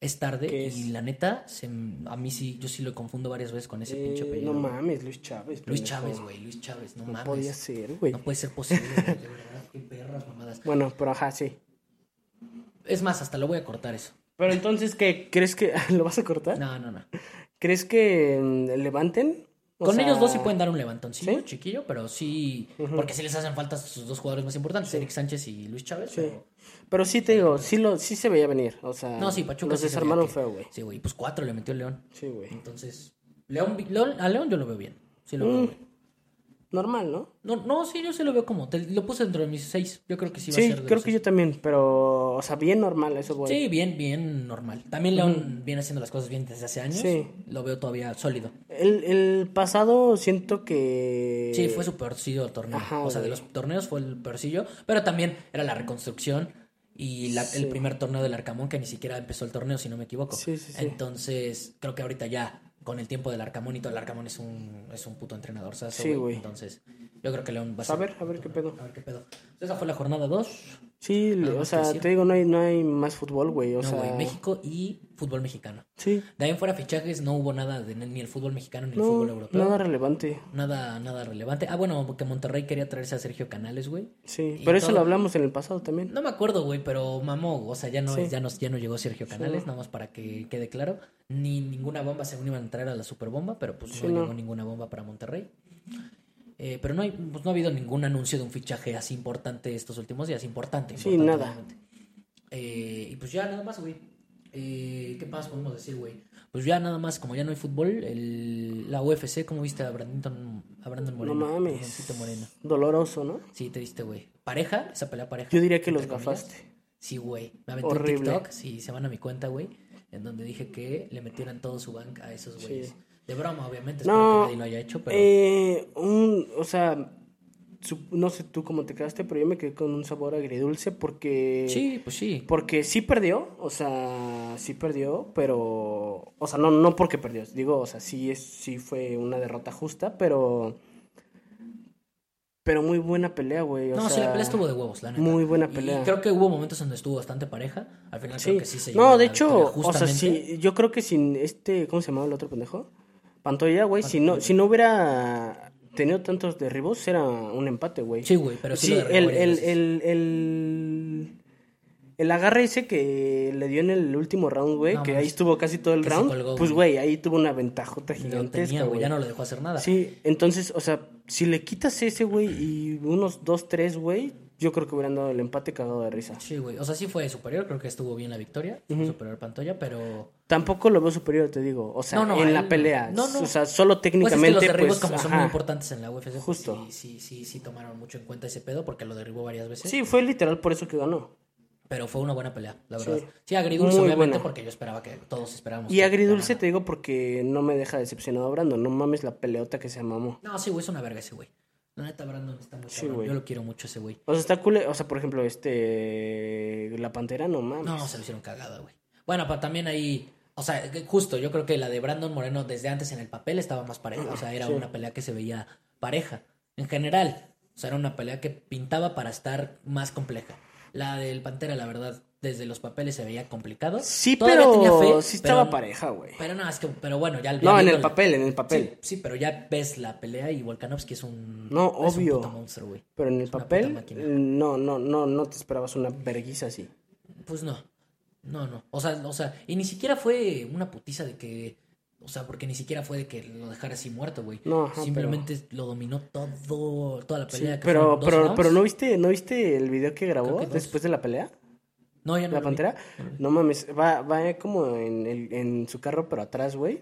Es tarde ¿Qué y la neta, se, a mí sí, yo sí lo confundo varias veces con ese Eh, pinche apellido. no mames, Luis Chávez. Luis. Chávez, güey, Luis Chávez, no, No mames. podía ser, güey. No puede ser posible, güey, de verdad, qué perras mamadas. Bueno, pero ajá, sí. Es más, hasta lo voy a cortar eso. Pero entonces, ¿qué? ¿Crees que [LAUGHS] lo vas a cortar? No, no, no. ¿Crees que mm, levanten? O Con sea, ellos dos sí pueden dar un levantoncillo, ¿Sí? chiquillo, pero sí, porque sí les hacen falta sus dos jugadores más importantes, Eric Sánchez y Luis Chávez. Sí. pero- Pero sí te digo, sí, lo, sí se veía venir. O sea, No, sí, Pachuca los sí se desarmaron feo, güey. Sí, güey, pues cuatro le metió León. Sí, güey. Entonces, León, León- a León yo lo veo bien. Sí lo veo Mm, bien. Normal, ¿no? No, no, sí, yo sí lo veo como. te- lo puse dentro de mis seis. Yo creo que sí va a Sí, ser. de creo que seis. yo también, pero, o sea, bien normal, eso, güey. Sí, bien, bien normal. También León viene haciendo las cosas bien desde hace años. Sí. Lo veo todavía sólido. El, el pasado siento que... Sí, fue su peorcillo el torneo. Ajá, o sea, de los torneos fue el peorcillo. Pero también era la reconstrucción. y la- Sí. el primer torneo del Arcamón, que ni siquiera empezó el torneo, si no me equivoco. Sí, sí, sí. Entonces, creo que ahorita ya, con el tiempo del Arcamón y todo, el Arcamón es un, es un puto entrenador, ¿sabes? Sí, güey. Entonces, yo creo que León va a A ver, a ver qué pedo. A ver qué pedo. Esa fue la jornada 2. Sí, ¿Algo o sea, te digo, no hay, no hay más fútbol, güey. O No, sea, güey, México y fútbol mexicano. Sí, De ahí en fuera fichajes no hubo nada de ni el fútbol mexicano ni el fútbol europeo. nada relevante. Nada, nada relevante. Ah, bueno, porque Monterrey quería traerse a Sergio Canales, güey. Sí, Y pero eso lo hablamos en el pasado también. No me acuerdo, güey, pero mamó. O sea, ya no, Sí. ya no, ya no llegó Sergio Canales, Sí. nada más para que quede claro. Ni ninguna bomba según iban a traer a la superbomba, pero pues Sí, no. llegó ninguna bomba para Monterrey. Eh, pero no, hay, pues, no ha habido ningún anuncio de un fichaje así importante estos últimos días. Importante, Sí, importante, nada. obviamente. Eh, y pues ya nada más, güey. Eh, ¿Qué más podemos decir, güey? Pues ya nada más, como ya no hay fútbol, el, la UFC, ¿cómo viste a Brandon, a Brandon Moreno? No mames. Moreno. Doloroso, ¿no? Sí, te diste, güey. ¿Pareja? Esa pelea pareja. Yo diría que los gafaste. Sí, güey. Me aventé Horrible. un TikTok, si se van a mi cuenta, güey, en donde dije que le metieran todo su bank a esos Sí. De broma, obviamente, espero No, que nadie lo haya hecho, pero... Eh, un, o sea, no sé tú cómo te quedaste, pero yo me quedé con un sabor agridulce porque... sí, pues sí. Porque sí perdió, o sea, sí perdió, pero... O sea, no, no porque perdió, digo, o sea, sí, es, sí fue una derrota justa, pero... Pero muy buena pelea, güey. No, sí, la pelea estuvo de huevos, la neta. Muy buena Y pelea. creo que hubo momentos donde estuvo bastante pareja. Al final Sí. creo que sí se No, de hecho, o sea, sí, yo creo que sin este, ¿cómo se llamaba el otro pendejo? Pantoya, güey, si no, si no hubiera tenido tantos derribos, era un empate, güey. Sí, güey, pero sí, Sí, derribó el, el, el, el, el agarre ese que le dio en el último round, güey, No, que ahí estuvo casi todo el round, colgó, pues, güey. ahí tuvo una ventajota gigantesca, güey, ya no lo dejó hacer nada. Sí, entonces, o sea, si le quitas ese, güey, y unos dos, tres, güey, yo creo que hubieran dado el empate cagado de risa. Sí, güey. O sea, sí fue superior, creo que estuvo bien la victoria. fue Superior Pantoya, pero... Tampoco lo veo superior, te digo. O sea, No, no, en la pelea. no, no. O sea, solo Pues es técnicamente. que los derribos pues, como son muy importantes en la UFC, pues Justo. sí, sí, sí, sí tomaron mucho en cuenta ese pedo porque lo derribó varias veces. Sí, fue literal por eso que ganó. Pero fue una buena pelea, la verdad. Sí. Sí, agridulce, Muy obviamente, buena. porque yo esperaba que todos esperábamos. Y agridulce te digo porque no me deja decepcionado Brandon. No mames la peleota que se mamó. No, sí, güey, es una verga ese güey. La neta, Brandon está muy Sí. Yo lo quiero mucho ese güey. O sea, está cool. O sea, por ejemplo, este. La pantera, no mames. No, se lo hicieron cagada, güey. Bueno, pero también ahí. O sea, justo, yo creo que la de Brandon Moreno desde antes en el papel estaba más pareja. O sea, era Sí. una pelea que se veía pareja. En general. O sea, era una pelea que pintaba para estar más compleja. La del Pantera, la verdad, desde los papeles se veía complicado. Sí, Todavía tenía pero fe, sí estaba pero- pareja, güey. Pero no, es que, pero bueno, ya. No, en el papel, en el papel. Sí, sí, pero ya ves la pelea y Volkanovski es un. No, es un obvio. puto monstruo, güey. Pero en el Es papel, no, no, no, no te esperabas una verguiza así. Pues no. No, no. O sea, o sea, y ni siquiera fue una putiza de que. O sea, porque ni siquiera fue de que lo dejara así muerto, güey. No, ajá, Simplemente lo dominó todo, toda la Sí, pelea. que pero, pero, rounds. pero ¿no viste, ¿no viste el video que grabó que después de la pelea? No, ya no ¿La lo vi. pantera? No mames, va, va como en, el- en su carro, pero atrás, güey.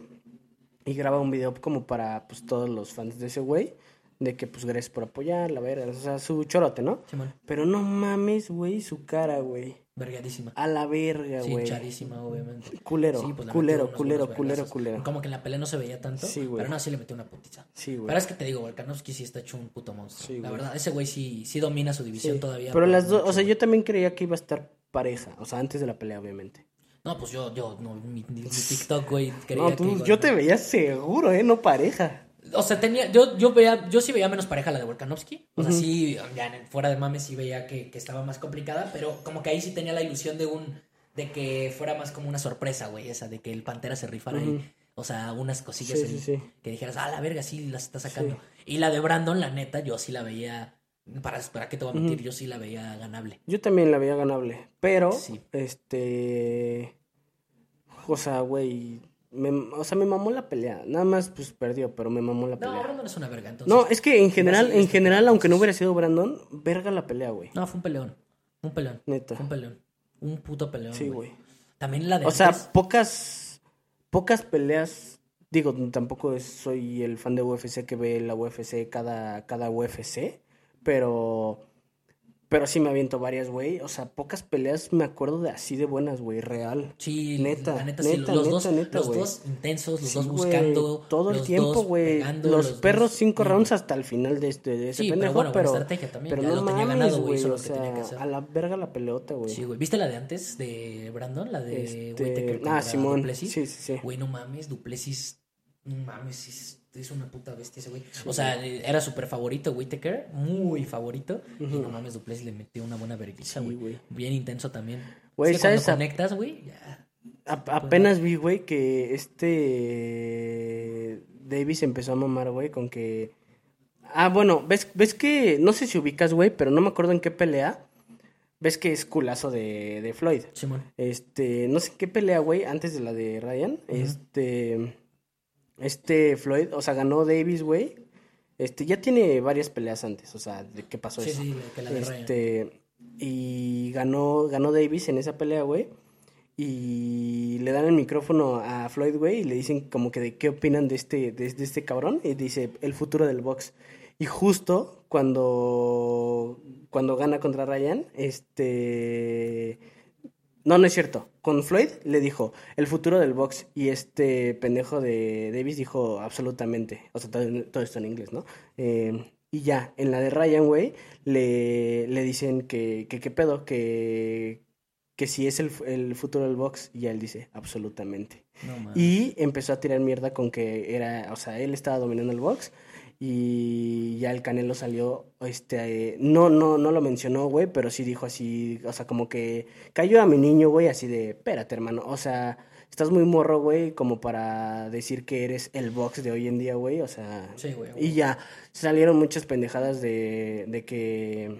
Y graba un video como para pues todos los fans de ese güey. De que pues gracias por apoyar, la verga. O sea, su chorote, ¿no? Simón, Pero no mames, güey, su cara, güey. Vergadísima. A la verga, Sí, güey. hinchadísima, obviamente. Culero, Sí, pues le culero, culero, culero, culero. Como que en la pelea no se veía tanto. Sí, güey. Pero no, sí le metió una putiza. Sí, güey. Pero es que te digo, Volkanovski sí está hecho un puto monstruo. Sí, la verdad, ese güey sí, sí domina su división Sí. todavía. Pero las dos, o sea, yo también creía que iba a estar pareja. O sea, antes de la pelea, obviamente. No, pues yo, yo, no, mi, mi- TikTok, güey, creía No, que tú, igual, yo te veía seguro, ¿eh? No pareja. O sea, tenía, yo, yo veía, yo sí veía menos pareja la de Volkanovski. O sea, sí, ya fuera de mames sí veía que, que estaba más complicada, pero como que ahí sí tenía la ilusión de un, de que fuera más como una sorpresa, güey, esa, de que el Pantera se rifara ahí. O sea, unas cosillas Sí, ahí sí, sí. que dijeras, ah, la verga, sí las está sacando. Y la de Brandon, la neta, yo sí la veía, para, para qué te voy a mentir, yo sí la veía ganable. Yo también la veía ganable. Pero, Sí. este. O sea, güey. Me- o sea, me mamó la pelea. Nada más, pues perdió, pero me mamó la No, pelea. Brandon es una verga, entonces. No, es que en general, en este, general, aunque no hubiera sido Brandon, verga la pelea, güey. No, fue un peleón. Un peleón. Neta. Fue un peleón. Un puto peleón. Sí, güey. También la de O sea, pocas, pocas peleas. Digo, tampoco soy el fan de UFC que ve la UFC cada, cada UFC, pero Pero sí me aviento varias, güey. O sea, pocas peleas me acuerdo de así de buenas, güey, real. Sí, Neta, la neta, neta, sí. Los, neta, dos, neta, los dos intensos, los Sí, dos buscando. todo el los tiempo, güey. Los, perros dos- cinco rounds hasta el final de este de ese Sí, pero pendejo, bueno, buena pero estrategia también, pero ya no lo tenía mames, ganado, güey, o sea, a la verga la pelota, güey. Sí, güey. ¿Viste la de antes de Brandon? La de Este, Whittaker ah, Simón. Duplessis. Sí, sí, sí. Güey, no mames, Duplessis. No mames, es, una puta bestia ese güey. O sea, era súper favorito Whittaker, muy favorito. Y no mames, Duplessis le metió una buena vergüenza, Sí, güey. güey. Bien intenso también. Güey, es que cuando ¿sabes a- conectas, güey, ya. A- apenas vi, güey, que este Davis empezó a mamar, güey, con que... Ah, bueno, ves, ves que, no sé si ubicas, güey, pero no me acuerdo en qué pelea. Ves que es culazo de, de Floyd. Simón. Este, no sé qué pelea, güey, antes de la de Ryan. Este, este Floyd, o sea, ganó Davis, güey. Este, ya tiene varias peleas antes, o sea, de qué pasó Sí, eso. sí, que la. Este, y ganó, ganó Davis en esa pelea, güey. Y le dan el micrófono a Floyd, güey, y le dicen como que de qué opinan de este, de, de este cabrón. Y dice, el futuro del box. Y justo cuando, cuando gana contra Ryan, este... No, no es cierto. Con Floyd le dijo el futuro del box y este pendejo de Davis dijo absolutamente. O sea, todo, todo esto en inglés, ¿no? Eh, y ya, en la de Ryan, güey, le, le dicen que, que qué pedo, que, que si es el, el futuro del box. Y ya él dice absolutamente. No. Y empezó a tirar mierda con que era, o sea, él estaba dominando el box y ya el Canelo salió, este, eh, no, no, no lo mencionó, güey, pero sí dijo así, o sea, como que cayó a mi niño, güey, así de, espérate, hermano, o sea, estás muy morro, güey, como para decir que eres el box de hoy en día, güey, o sea, Sí, güey. y ya salieron muchas pendejadas de, de que,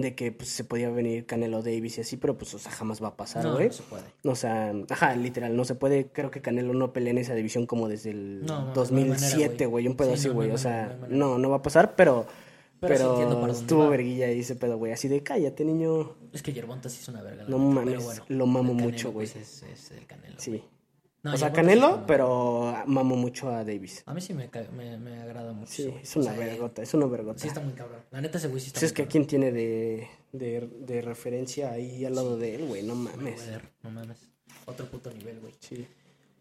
de que pues se podía venir Canelo Davis y así, pero pues, o sea, jamás va a pasar, güey. no se puede. O sea, ajá, literal, no se puede. Creo que Canelo no pelea en esa división como desde el No, no, no hay 2007, manera, güey. güey. un pedo Sí, así, güey. o sea, no no, va a pasar, pero. Pero Pero, sí estuvo verguilla ahí ese pedo, güey. Así de cállate, niño. Es que Yerbonta sí es una verga. No mames, pero bueno, lo mamo mucho, güey. pues, es, es el Canelo. Sí. güey. No, o sea, sí Canelo, pero mamo mucho a Davis. A mí sí me, me, me agrada mucho. Sí, es O una sea, vergota, es una vergota. Sí, está muy cabrón. La neta, ese güey sí está Pues es que cabrón. quién tiene de, de, de referencia ahí al lado de él, güey. No mames. Mayweather, no mames. Otro puto nivel, güey. Sí.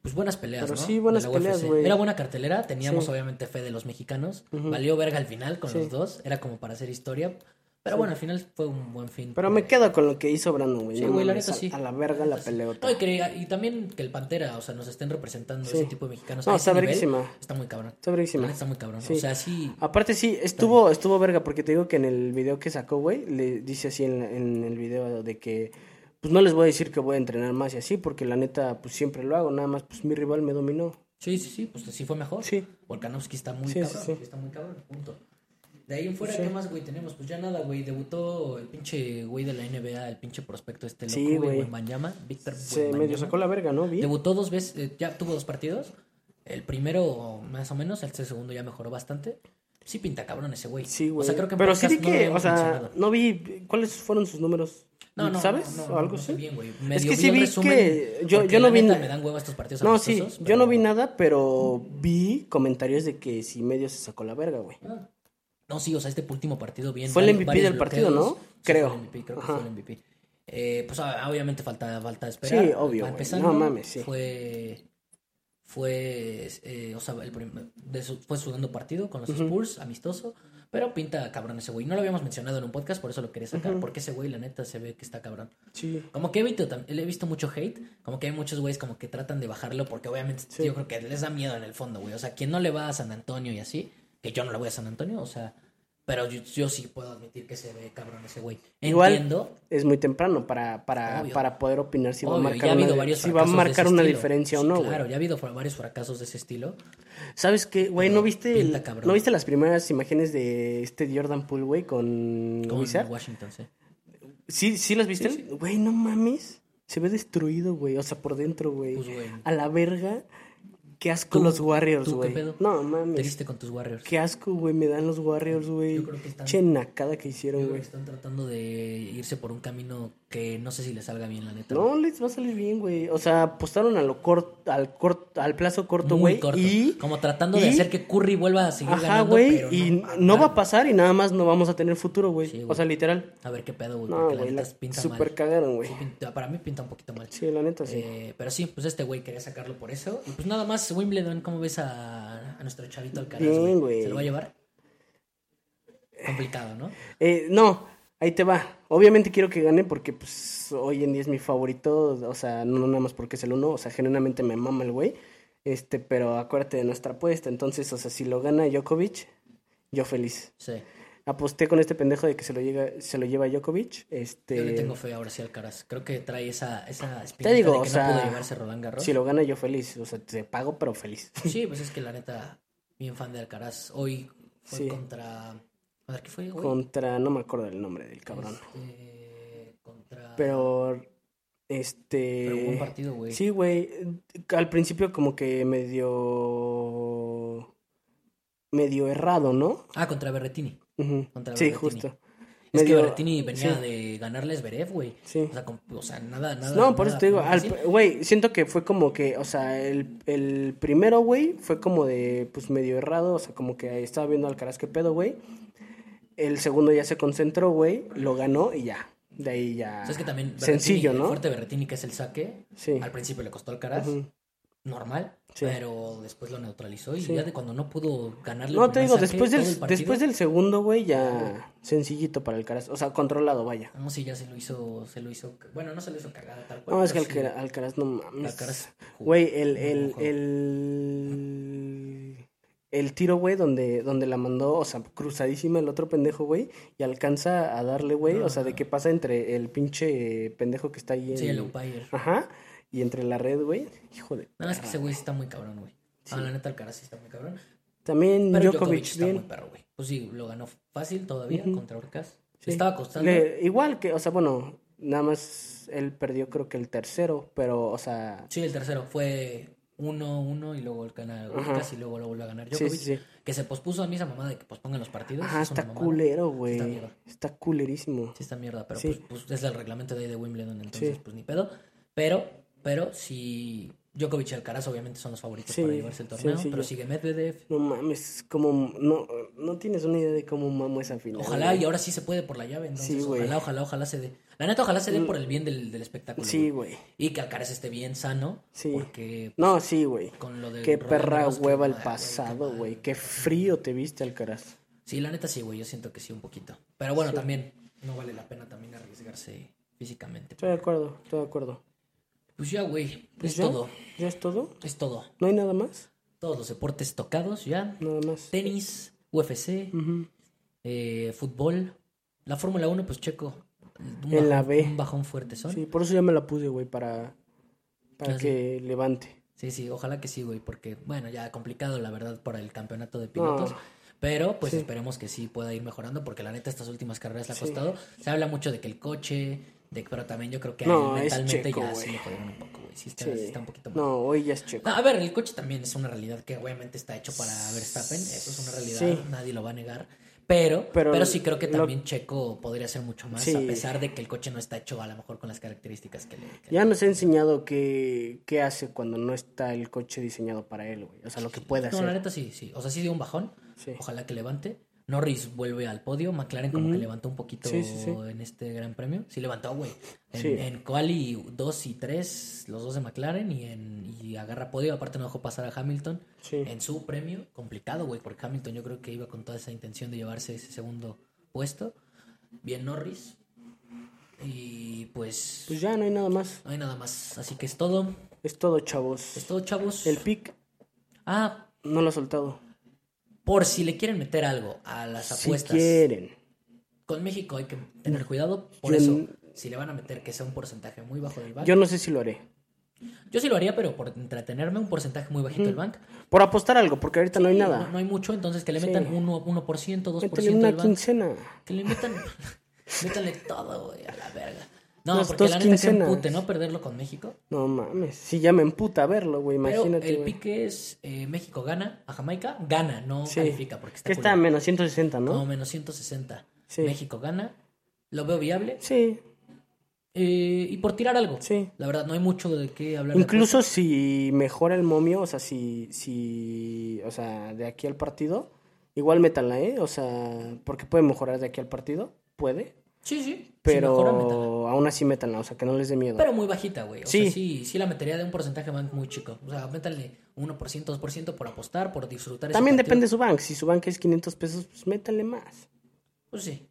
Pues buenas peleas, Pero ¿no? sí, buenas peleas, güey. Era buena cartelera, teníamos Sí. obviamente fe de los mexicanos. Ujú. Valió verga al final con Sí. los dos, era como para hacer historia. Pero bueno, al final fue un buen fin. Pero me quedo con lo que hizo Brandon, güey. Sí, güey, la neta sí. A la verga la peleota. No, y, que- y también que el Pantera, o sea, nos estén representando Sí. ese tipo de mexicanos. No, a está verguísima. Está muy cabrón. Está verguísima. Está muy cabrón. Sí. O sea, sí. Aparte sí, estuvo, estuvo verga, porque te digo que en el video que sacó, güey, le dice así en, en el video de que, pues no les voy a decir que voy a entrenar más y así, porque la neta, pues siempre lo hago, nada más, pues mi rival me dominó. Sí, sí, sí, pues sí fue mejor. Sí. Volkanovski está muy Sí, sí, cabrón. sí. Está muy cabrón, punto. De ahí en fuera, Sí. ¿qué más, güey? Tenemos, pues ya nada, güey. Debutó el pinche güey de la NBA, el pinche prospecto este loco, Sí, güey. Wembanyama, Víctor Se medio sacó la verga, ¿no? Vi. Debutó dos veces, eh, ya tuvo dos partidos. El primero, más o menos, el segundo ya mejoró bastante. Sí pinta cabrón ese güey. Sí, güey. O sea, creo que Pero sí vi podcast no que, o sea, no vi cuáles fueron sus números. No, no, ¿Sabes? no, no, o algo así. bien. Es que sí vi que yo, yo no vi neta na- me dan estos partidos No, sí, amistosos, yo pero- no vi nada, pero vi comentarios de que sí medio se sacó la verga, güey. Ah. No, sí, o sea, este último partido bien. Fue el MVP del partido. ¿no? Sí, Creo. Fue el MVP, creo que fue el MVP. Eh, pues ah, obviamente falta, falta esperar. Sí, obvio, güey. empezando, No mames, sí. Fue. Fue. eh, o sea, el prim- de su- fue su segundo partido con los Spurs, amistoso. Pero pinta cabrón ese güey. No lo habíamos mencionado en un podcast, por eso lo quería sacar. Porque ese güey, la neta, se ve que está cabrón. Sí. Como que he visto, tam- he visto mucho hate, como que hay muchos güeyes como que tratan de bajarlo porque obviamente Sí. yo creo que les da miedo en el fondo, güey. O sea, quien no le va a San Antonio y así, que yo no le voy a San Antonio, o sea, pero yo, yo sí puedo admitir que se ve cabrón ese güey. Igual, Entiendo, Es muy temprano para, para, Obvio. para poder opinar si va a marcar ha una, si va a marcar una estilo. diferencia Sí, o no, güey. Claro, ya ha habido varios fracasos de ese estilo. ¿Sabes qué, güey? ¿No viste, el-. ¿no viste las primeras imágenes de este Jordan Poole, güey, con, Con Wizard? Washington, sí. ¿Sí, ¿Sí las viste? Sí, Güey, no mames. Se ve destruido, güey. O sea, por dentro, güey. Pues, güey. A la verga. Qué asco ¿Tú- los Warriors, güey. No mames. Triste con tus Warriors. Qué asco, güey, me dan los Warriors, güey. Yo creo que están- Che nacada que hicieron, güey. están tratando de irse por un camino que no sé si le salga bien, la neta. No les va a salir bien, güey. O sea, apostaron a lo corto, al corto, al plazo corto, Muy güey. corto. Y Como tratando de hacer que Curry vuelva a seguir Ajá, ganando. güey, pero y no, no, va a pasar y nada más no vamos a tener futuro, güey. Sí, o sea, literal. A ver qué pedo, güey. No, güey, la la neta pinta super mal. cagaron, güey. Sí, para mí pinta un poquito mal. Sí, la neta, sí. Eh, pero sí, pues este güey quería sacarlo por eso. Y pues nada más, Wimbledon, ¿cómo ves a, a nuestro chavito Alcaraz, Bien, güey? güey. ¿Se lo va a llevar? Complicado, ¿no? Eh, no, ahí te va. Obviamente quiero que gane porque pues hoy en día es mi favorito, o sea, no nada más porque es el uno, o sea, genuinamente me mama el güey. Este, pero acuérdate de nuestra apuesta, entonces, o sea, si lo gana Djokovic, yo feliz. Sí. Aposté con este pendejo de que se lo llega, se lo lleva Djokovic, este Yo le tengo fe ahora sí al Alcaraz. Creo que trae esa, esa te digo, de o que sea, no pudo llevarse Roland Garros. si lo gana yo feliz, o sea, te pago pero feliz. Sí, pues es que la neta, bien fan de Alcaraz. Hoy fue Sí. contra... A ver, ¿qué fue? Hoy? Contra, no me acuerdo del nombre del cabrón. Este, contra... Pero, este... Pero buen partido, güey. Sí, güey. Al principio como que medio... Medio errado, ¿no? Ah, contra Berretini. Contra Sí, Berrettini. justo. Es que Medio- Berrettini venía sí. de ganarles Berev, güey. Sí. O sea, con- o sea, nada, nada. No, por eso nada te digo, güey, siento que fue como que, o sea, el, el primero, güey, fue como de, pues, medio errado, o sea, como que estaba viendo al Caraz qué pedo, güey. El segundo ya se concentró, güey, lo ganó y ya. De ahí ya. O sea, es que también Berrettini, Sencillo, el ¿no? fuerte Berrettini, que es el saque, Sí. al principio le costó al Caraz, Ujú. normal, Sí. pero después lo neutralizó y Sí. ya de cuando no pudo ganarle el No, te digo, saque, después del, el partido, después del segundo, güey, ya sencillito para el Caraz. O sea, controlado, vaya. No, sí, ya se lo hizo, se lo hizo, bueno, no se lo hizo cagada tal cual. No, es que Alcaraz, Alcaraz no mames. Alcaraz. Güey, el, el, el, el tiro, güey, donde, donde la mandó, o sea, cruzadísima el otro pendejo, güey, y alcanza a darle, güey, o sea, de que pasa entre el pinche pendejo que está ahí en... Sí, el umpire. Ajá, y entre la red, güey, hijo de... Nada más que ese güey sí está muy cabrón, güey. Ah, la neta, Alcaraz sí está muy cabrón. También Pero Djokovic, Djokovic está bien. muy perro, güey. Pues sí, lo ganó fácil todavía contra Orcas. Sí. Estaba costando. Le- igual que, o sea, bueno, nada más él perdió creo que el tercero, pero, o sea... Sí, el tercero fue 1-1 y luego el gana Orcas y luego lo vuelve a ganar Sí, Djokovic. sí, sí. Que se pospuso a mí esa mamada de que pospongan los partidos. Es está culero, Sí güey. está. Está culerísimo. Sí, está mierda, pero Sí. pues, pues es el reglamento de ahí de Wimbledon, entonces Sí. pues ni pedo. Pero, pero si Djokovic y Alcaraz obviamente son los favoritos Sí, para llevarse el torneo, pero sigue Medvedev. No mames, como no, no tienes una idea de cómo mamo esa final. Ojalá güey. y ahora sí se puede por la llave, entonces Sí, güey. ojalá, ojalá, ojalá se dé. La neta, ojalá se dé por el bien del, del espectáculo. Sí, güey. Y que Alcaraz esté bien sano, Sí. porque No, sí, güey. con lo de Qué perra hueva el güey, pasado, qué güey. madre. Qué frío te viste, Alcaraz. Sí, la neta sí, güey, yo siento que sí un poquito. Pero bueno, también no vale la pena también arriesgarse físicamente. Estoy de acuerdo, estoy de acuerdo. Pues ya, güey, Pues es ya, todo, ¿Ya es todo? es todo. ¿No hay nada más? Todos los deportes tocados ya. Nada más. Tenis, UFC, eh, fútbol. La Fórmula 1, pues checo. Un En la B. Un bajón fuerte son. Sí, por eso ya me la puse, güey, para, para Ah, sí. que levante. Sí, sí, ojalá que sí, güey, porque, bueno, ya complicado, la verdad, para el campeonato de pilotos. No. Pero, pues Sí. esperemos que sí pueda ir mejorando, porque la neta, estas últimas carreras le ha Sí. costado. Se habla mucho de que el coche, de, pero también yo creo que No, ahí mentalmente Checo, ya güey. sí le jodieron un poco, güey. Sí está, Sí. sí está un poquito mal. No, hoy ya es checo. No, a ver, el coche también es una realidad que obviamente está hecho para Verstappen, eso es una realidad, Sí. nadie lo va a negar. Pero, pero, Pero sí creo que lo- también Checo podría hacer mucho más, Sí. a pesar de que el coche no está hecho a lo mejor con las características que le... que Ya nos ha enseñado qué, qué hace cuando no está el coche diseñado para él, güey. O sea, lo que puede No, la hacer. neta sí, sí. O sea, sí dio un bajón. Sí. Ojalá que levante. Norris vuelve al podio. McLaren como que levantó un poquito Sí, sí, sí. en este gran premio. Sí levantó, güey. En, en quali 2 y 3, los dos de McLaren. Y, en, y agarra podio. Aparte no dejó pasar a Hamilton en su premio. Complicado, güey. Porque Hamilton yo creo que iba con toda esa intención de llevarse ese segundo puesto. Bien Norris. Y pues... Pues ya no hay nada más. no hay nada más. Así que es todo. Es todo, chavos. Es todo, chavos. El pick Ah, no lo ha soltado. Por si le quieren meter algo a las Si apuestas. quieren. Con México hay que tener cuidado. Por Yo eso, si le van a meter que sea un porcentaje muy bajo del bank. Yo no sé si lo haré. Yo sí lo haría, pero por entretenerme, un porcentaje muy bajito del bank. Por apostar algo, porque ahorita no hay Sí, nada. No, no hay mucho, entonces que le Sí. metan 1%, 1% 2% Métele del una bank. quincena. Que le metan. [LAUGHS] métanle todo, güey, a la verga. No, Unas porque dos la neta que quincenas. empute, ¿no? Perderlo con México. No mames. Si ya me emputa verlo, güey. Pero Imagínate, el güey. pique es eh, México gana a Jamaica, gana, no Sí. califica porque está Que está a menos 160, ¿no? Como menos 160. Sí. México gana. Lo veo viable. Sí. Eh, y por tirar algo. Sí. La verdad, no hay mucho de qué hablar. Incluso si mejora el momio, o sea, si, si, o sea, de aquí al partido, igual métanla, ¿eh? O sea, porque puede mejorar de aquí al partido, puede. Sí, sí. pero aún así métanla, o sea, que no les dé miedo. Pero muy bajita, güey. O Sí. sea, sí, sí la metería de un porcentaje bank muy chico. O sea, métanle 1%, 2% por apostar, por disfrutar. También depende de su bank, si su bank es 500 pesos, pues métanle más. Pues sí.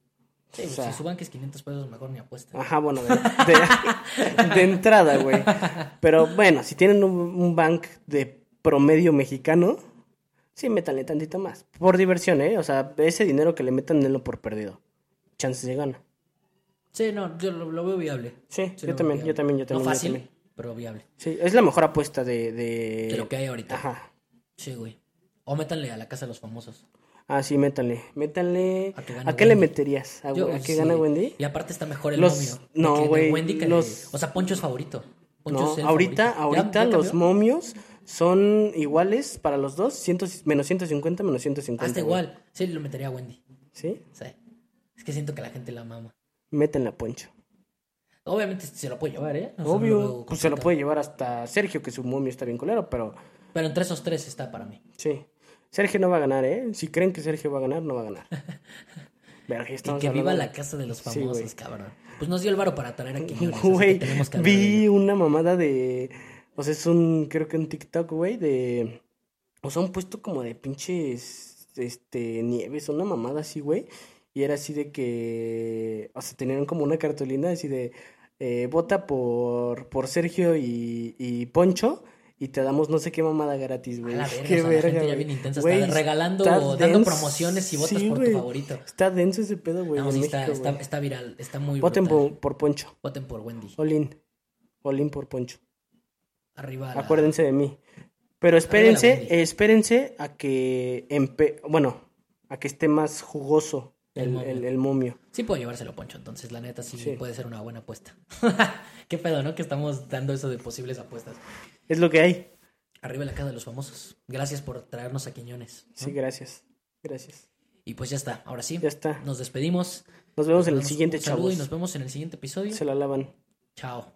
Sí, O pues, sea. si su bank es 500 pesos, mejor ni apuesta. Ajá, bueno, de, de- de entrada, güey. Pero bueno, si tienen un, un bank de promedio mexicano, sí, métanle tantito más. Por diversión, ¿eh? O sea, ese dinero que le metan, denlo por perdido. Chances de gana. Sí, no, yo lo, lo veo viable. Sí, Sí, yo también, yo también, yo también. No yo fácil, también. pero viable. Sí, es la mejor apuesta de... De, De lo que hay ahorita. Ajá. Sí, güey. O métanle a la casa de los famosos. Ah, sí, métanle. Métanle... A que gane ¿A qué le meterías? ¿A, Yo, a qué sí. gana Wendy? Y aparte está mejor el Los- momio. no, güey, Wendy que los- de- O sea, Poncho es favorito. Poncho No, es el ahorita, favorito. ¿Ya- ahorita ya los momios son iguales para los dos, ciento- menos 150, menos 150. Hasta igual. Sí, lo metería a Wendy. ¿Sí? Sí. Es que siento que la gente la mama. Métenla, Poncho. Obviamente se lo puede llevar, ¿eh? O sea, no lo Obvio, pues se lo puede llevar hasta Sergio, que su momio está bien culero, pero Pero entre esos tres está para mí. sí. Sergio no va a ganar, ¿eh? Si creen que Sergio va a ganar, no va a ganar. [LAUGHS] Verga, Y que viva la casa de los famosos, cabrón. Pues nos dio el varo para traer a Quiñones. así que Güey, vi una mamada de. O sea, es un. Creo que un TikTok, güey, de. O sea, un puesto como de pinches. Este. Nieves, una mamada así, güey. Y era así de que. O sea, tenían como una cartulina así de. eh, vota por, por Sergio y, y Poncho. Y te damos no sé qué mamada gratis, güey. la [LAUGHS] Qué o sea, la verga, gente ya bien intensa, está regalando está o dando denso. promociones y votas Sí, por tu favorito. Está denso ese pedo, güey. No, sí, está, está, viral, está muy Voten por, por Poncho. Voten por Wendy. Olin. Olin por Poncho. Arriba la- Acuérdense de mí. Pero la espérense, espérense a que empe bueno, a que esté más jugoso El el, momio. el- el momio. Sí puedo llevárselo Poncho, entonces la neta sí, Sí. puede ser una buena apuesta. [LAUGHS] Qué pedo, ¿no? Que estamos dando eso de posibles apuestas. Es lo que hay. Arriba la casa de los famosos. Gracias por traernos a Quiñones. Sí, gracias. Gracias. Y pues ya está, ahora sí. Ya está. Nos despedimos. Nos vemos en el siguiente, un saludo chavos. y nos vemos en el siguiente episodio. Se la lavan. Chao.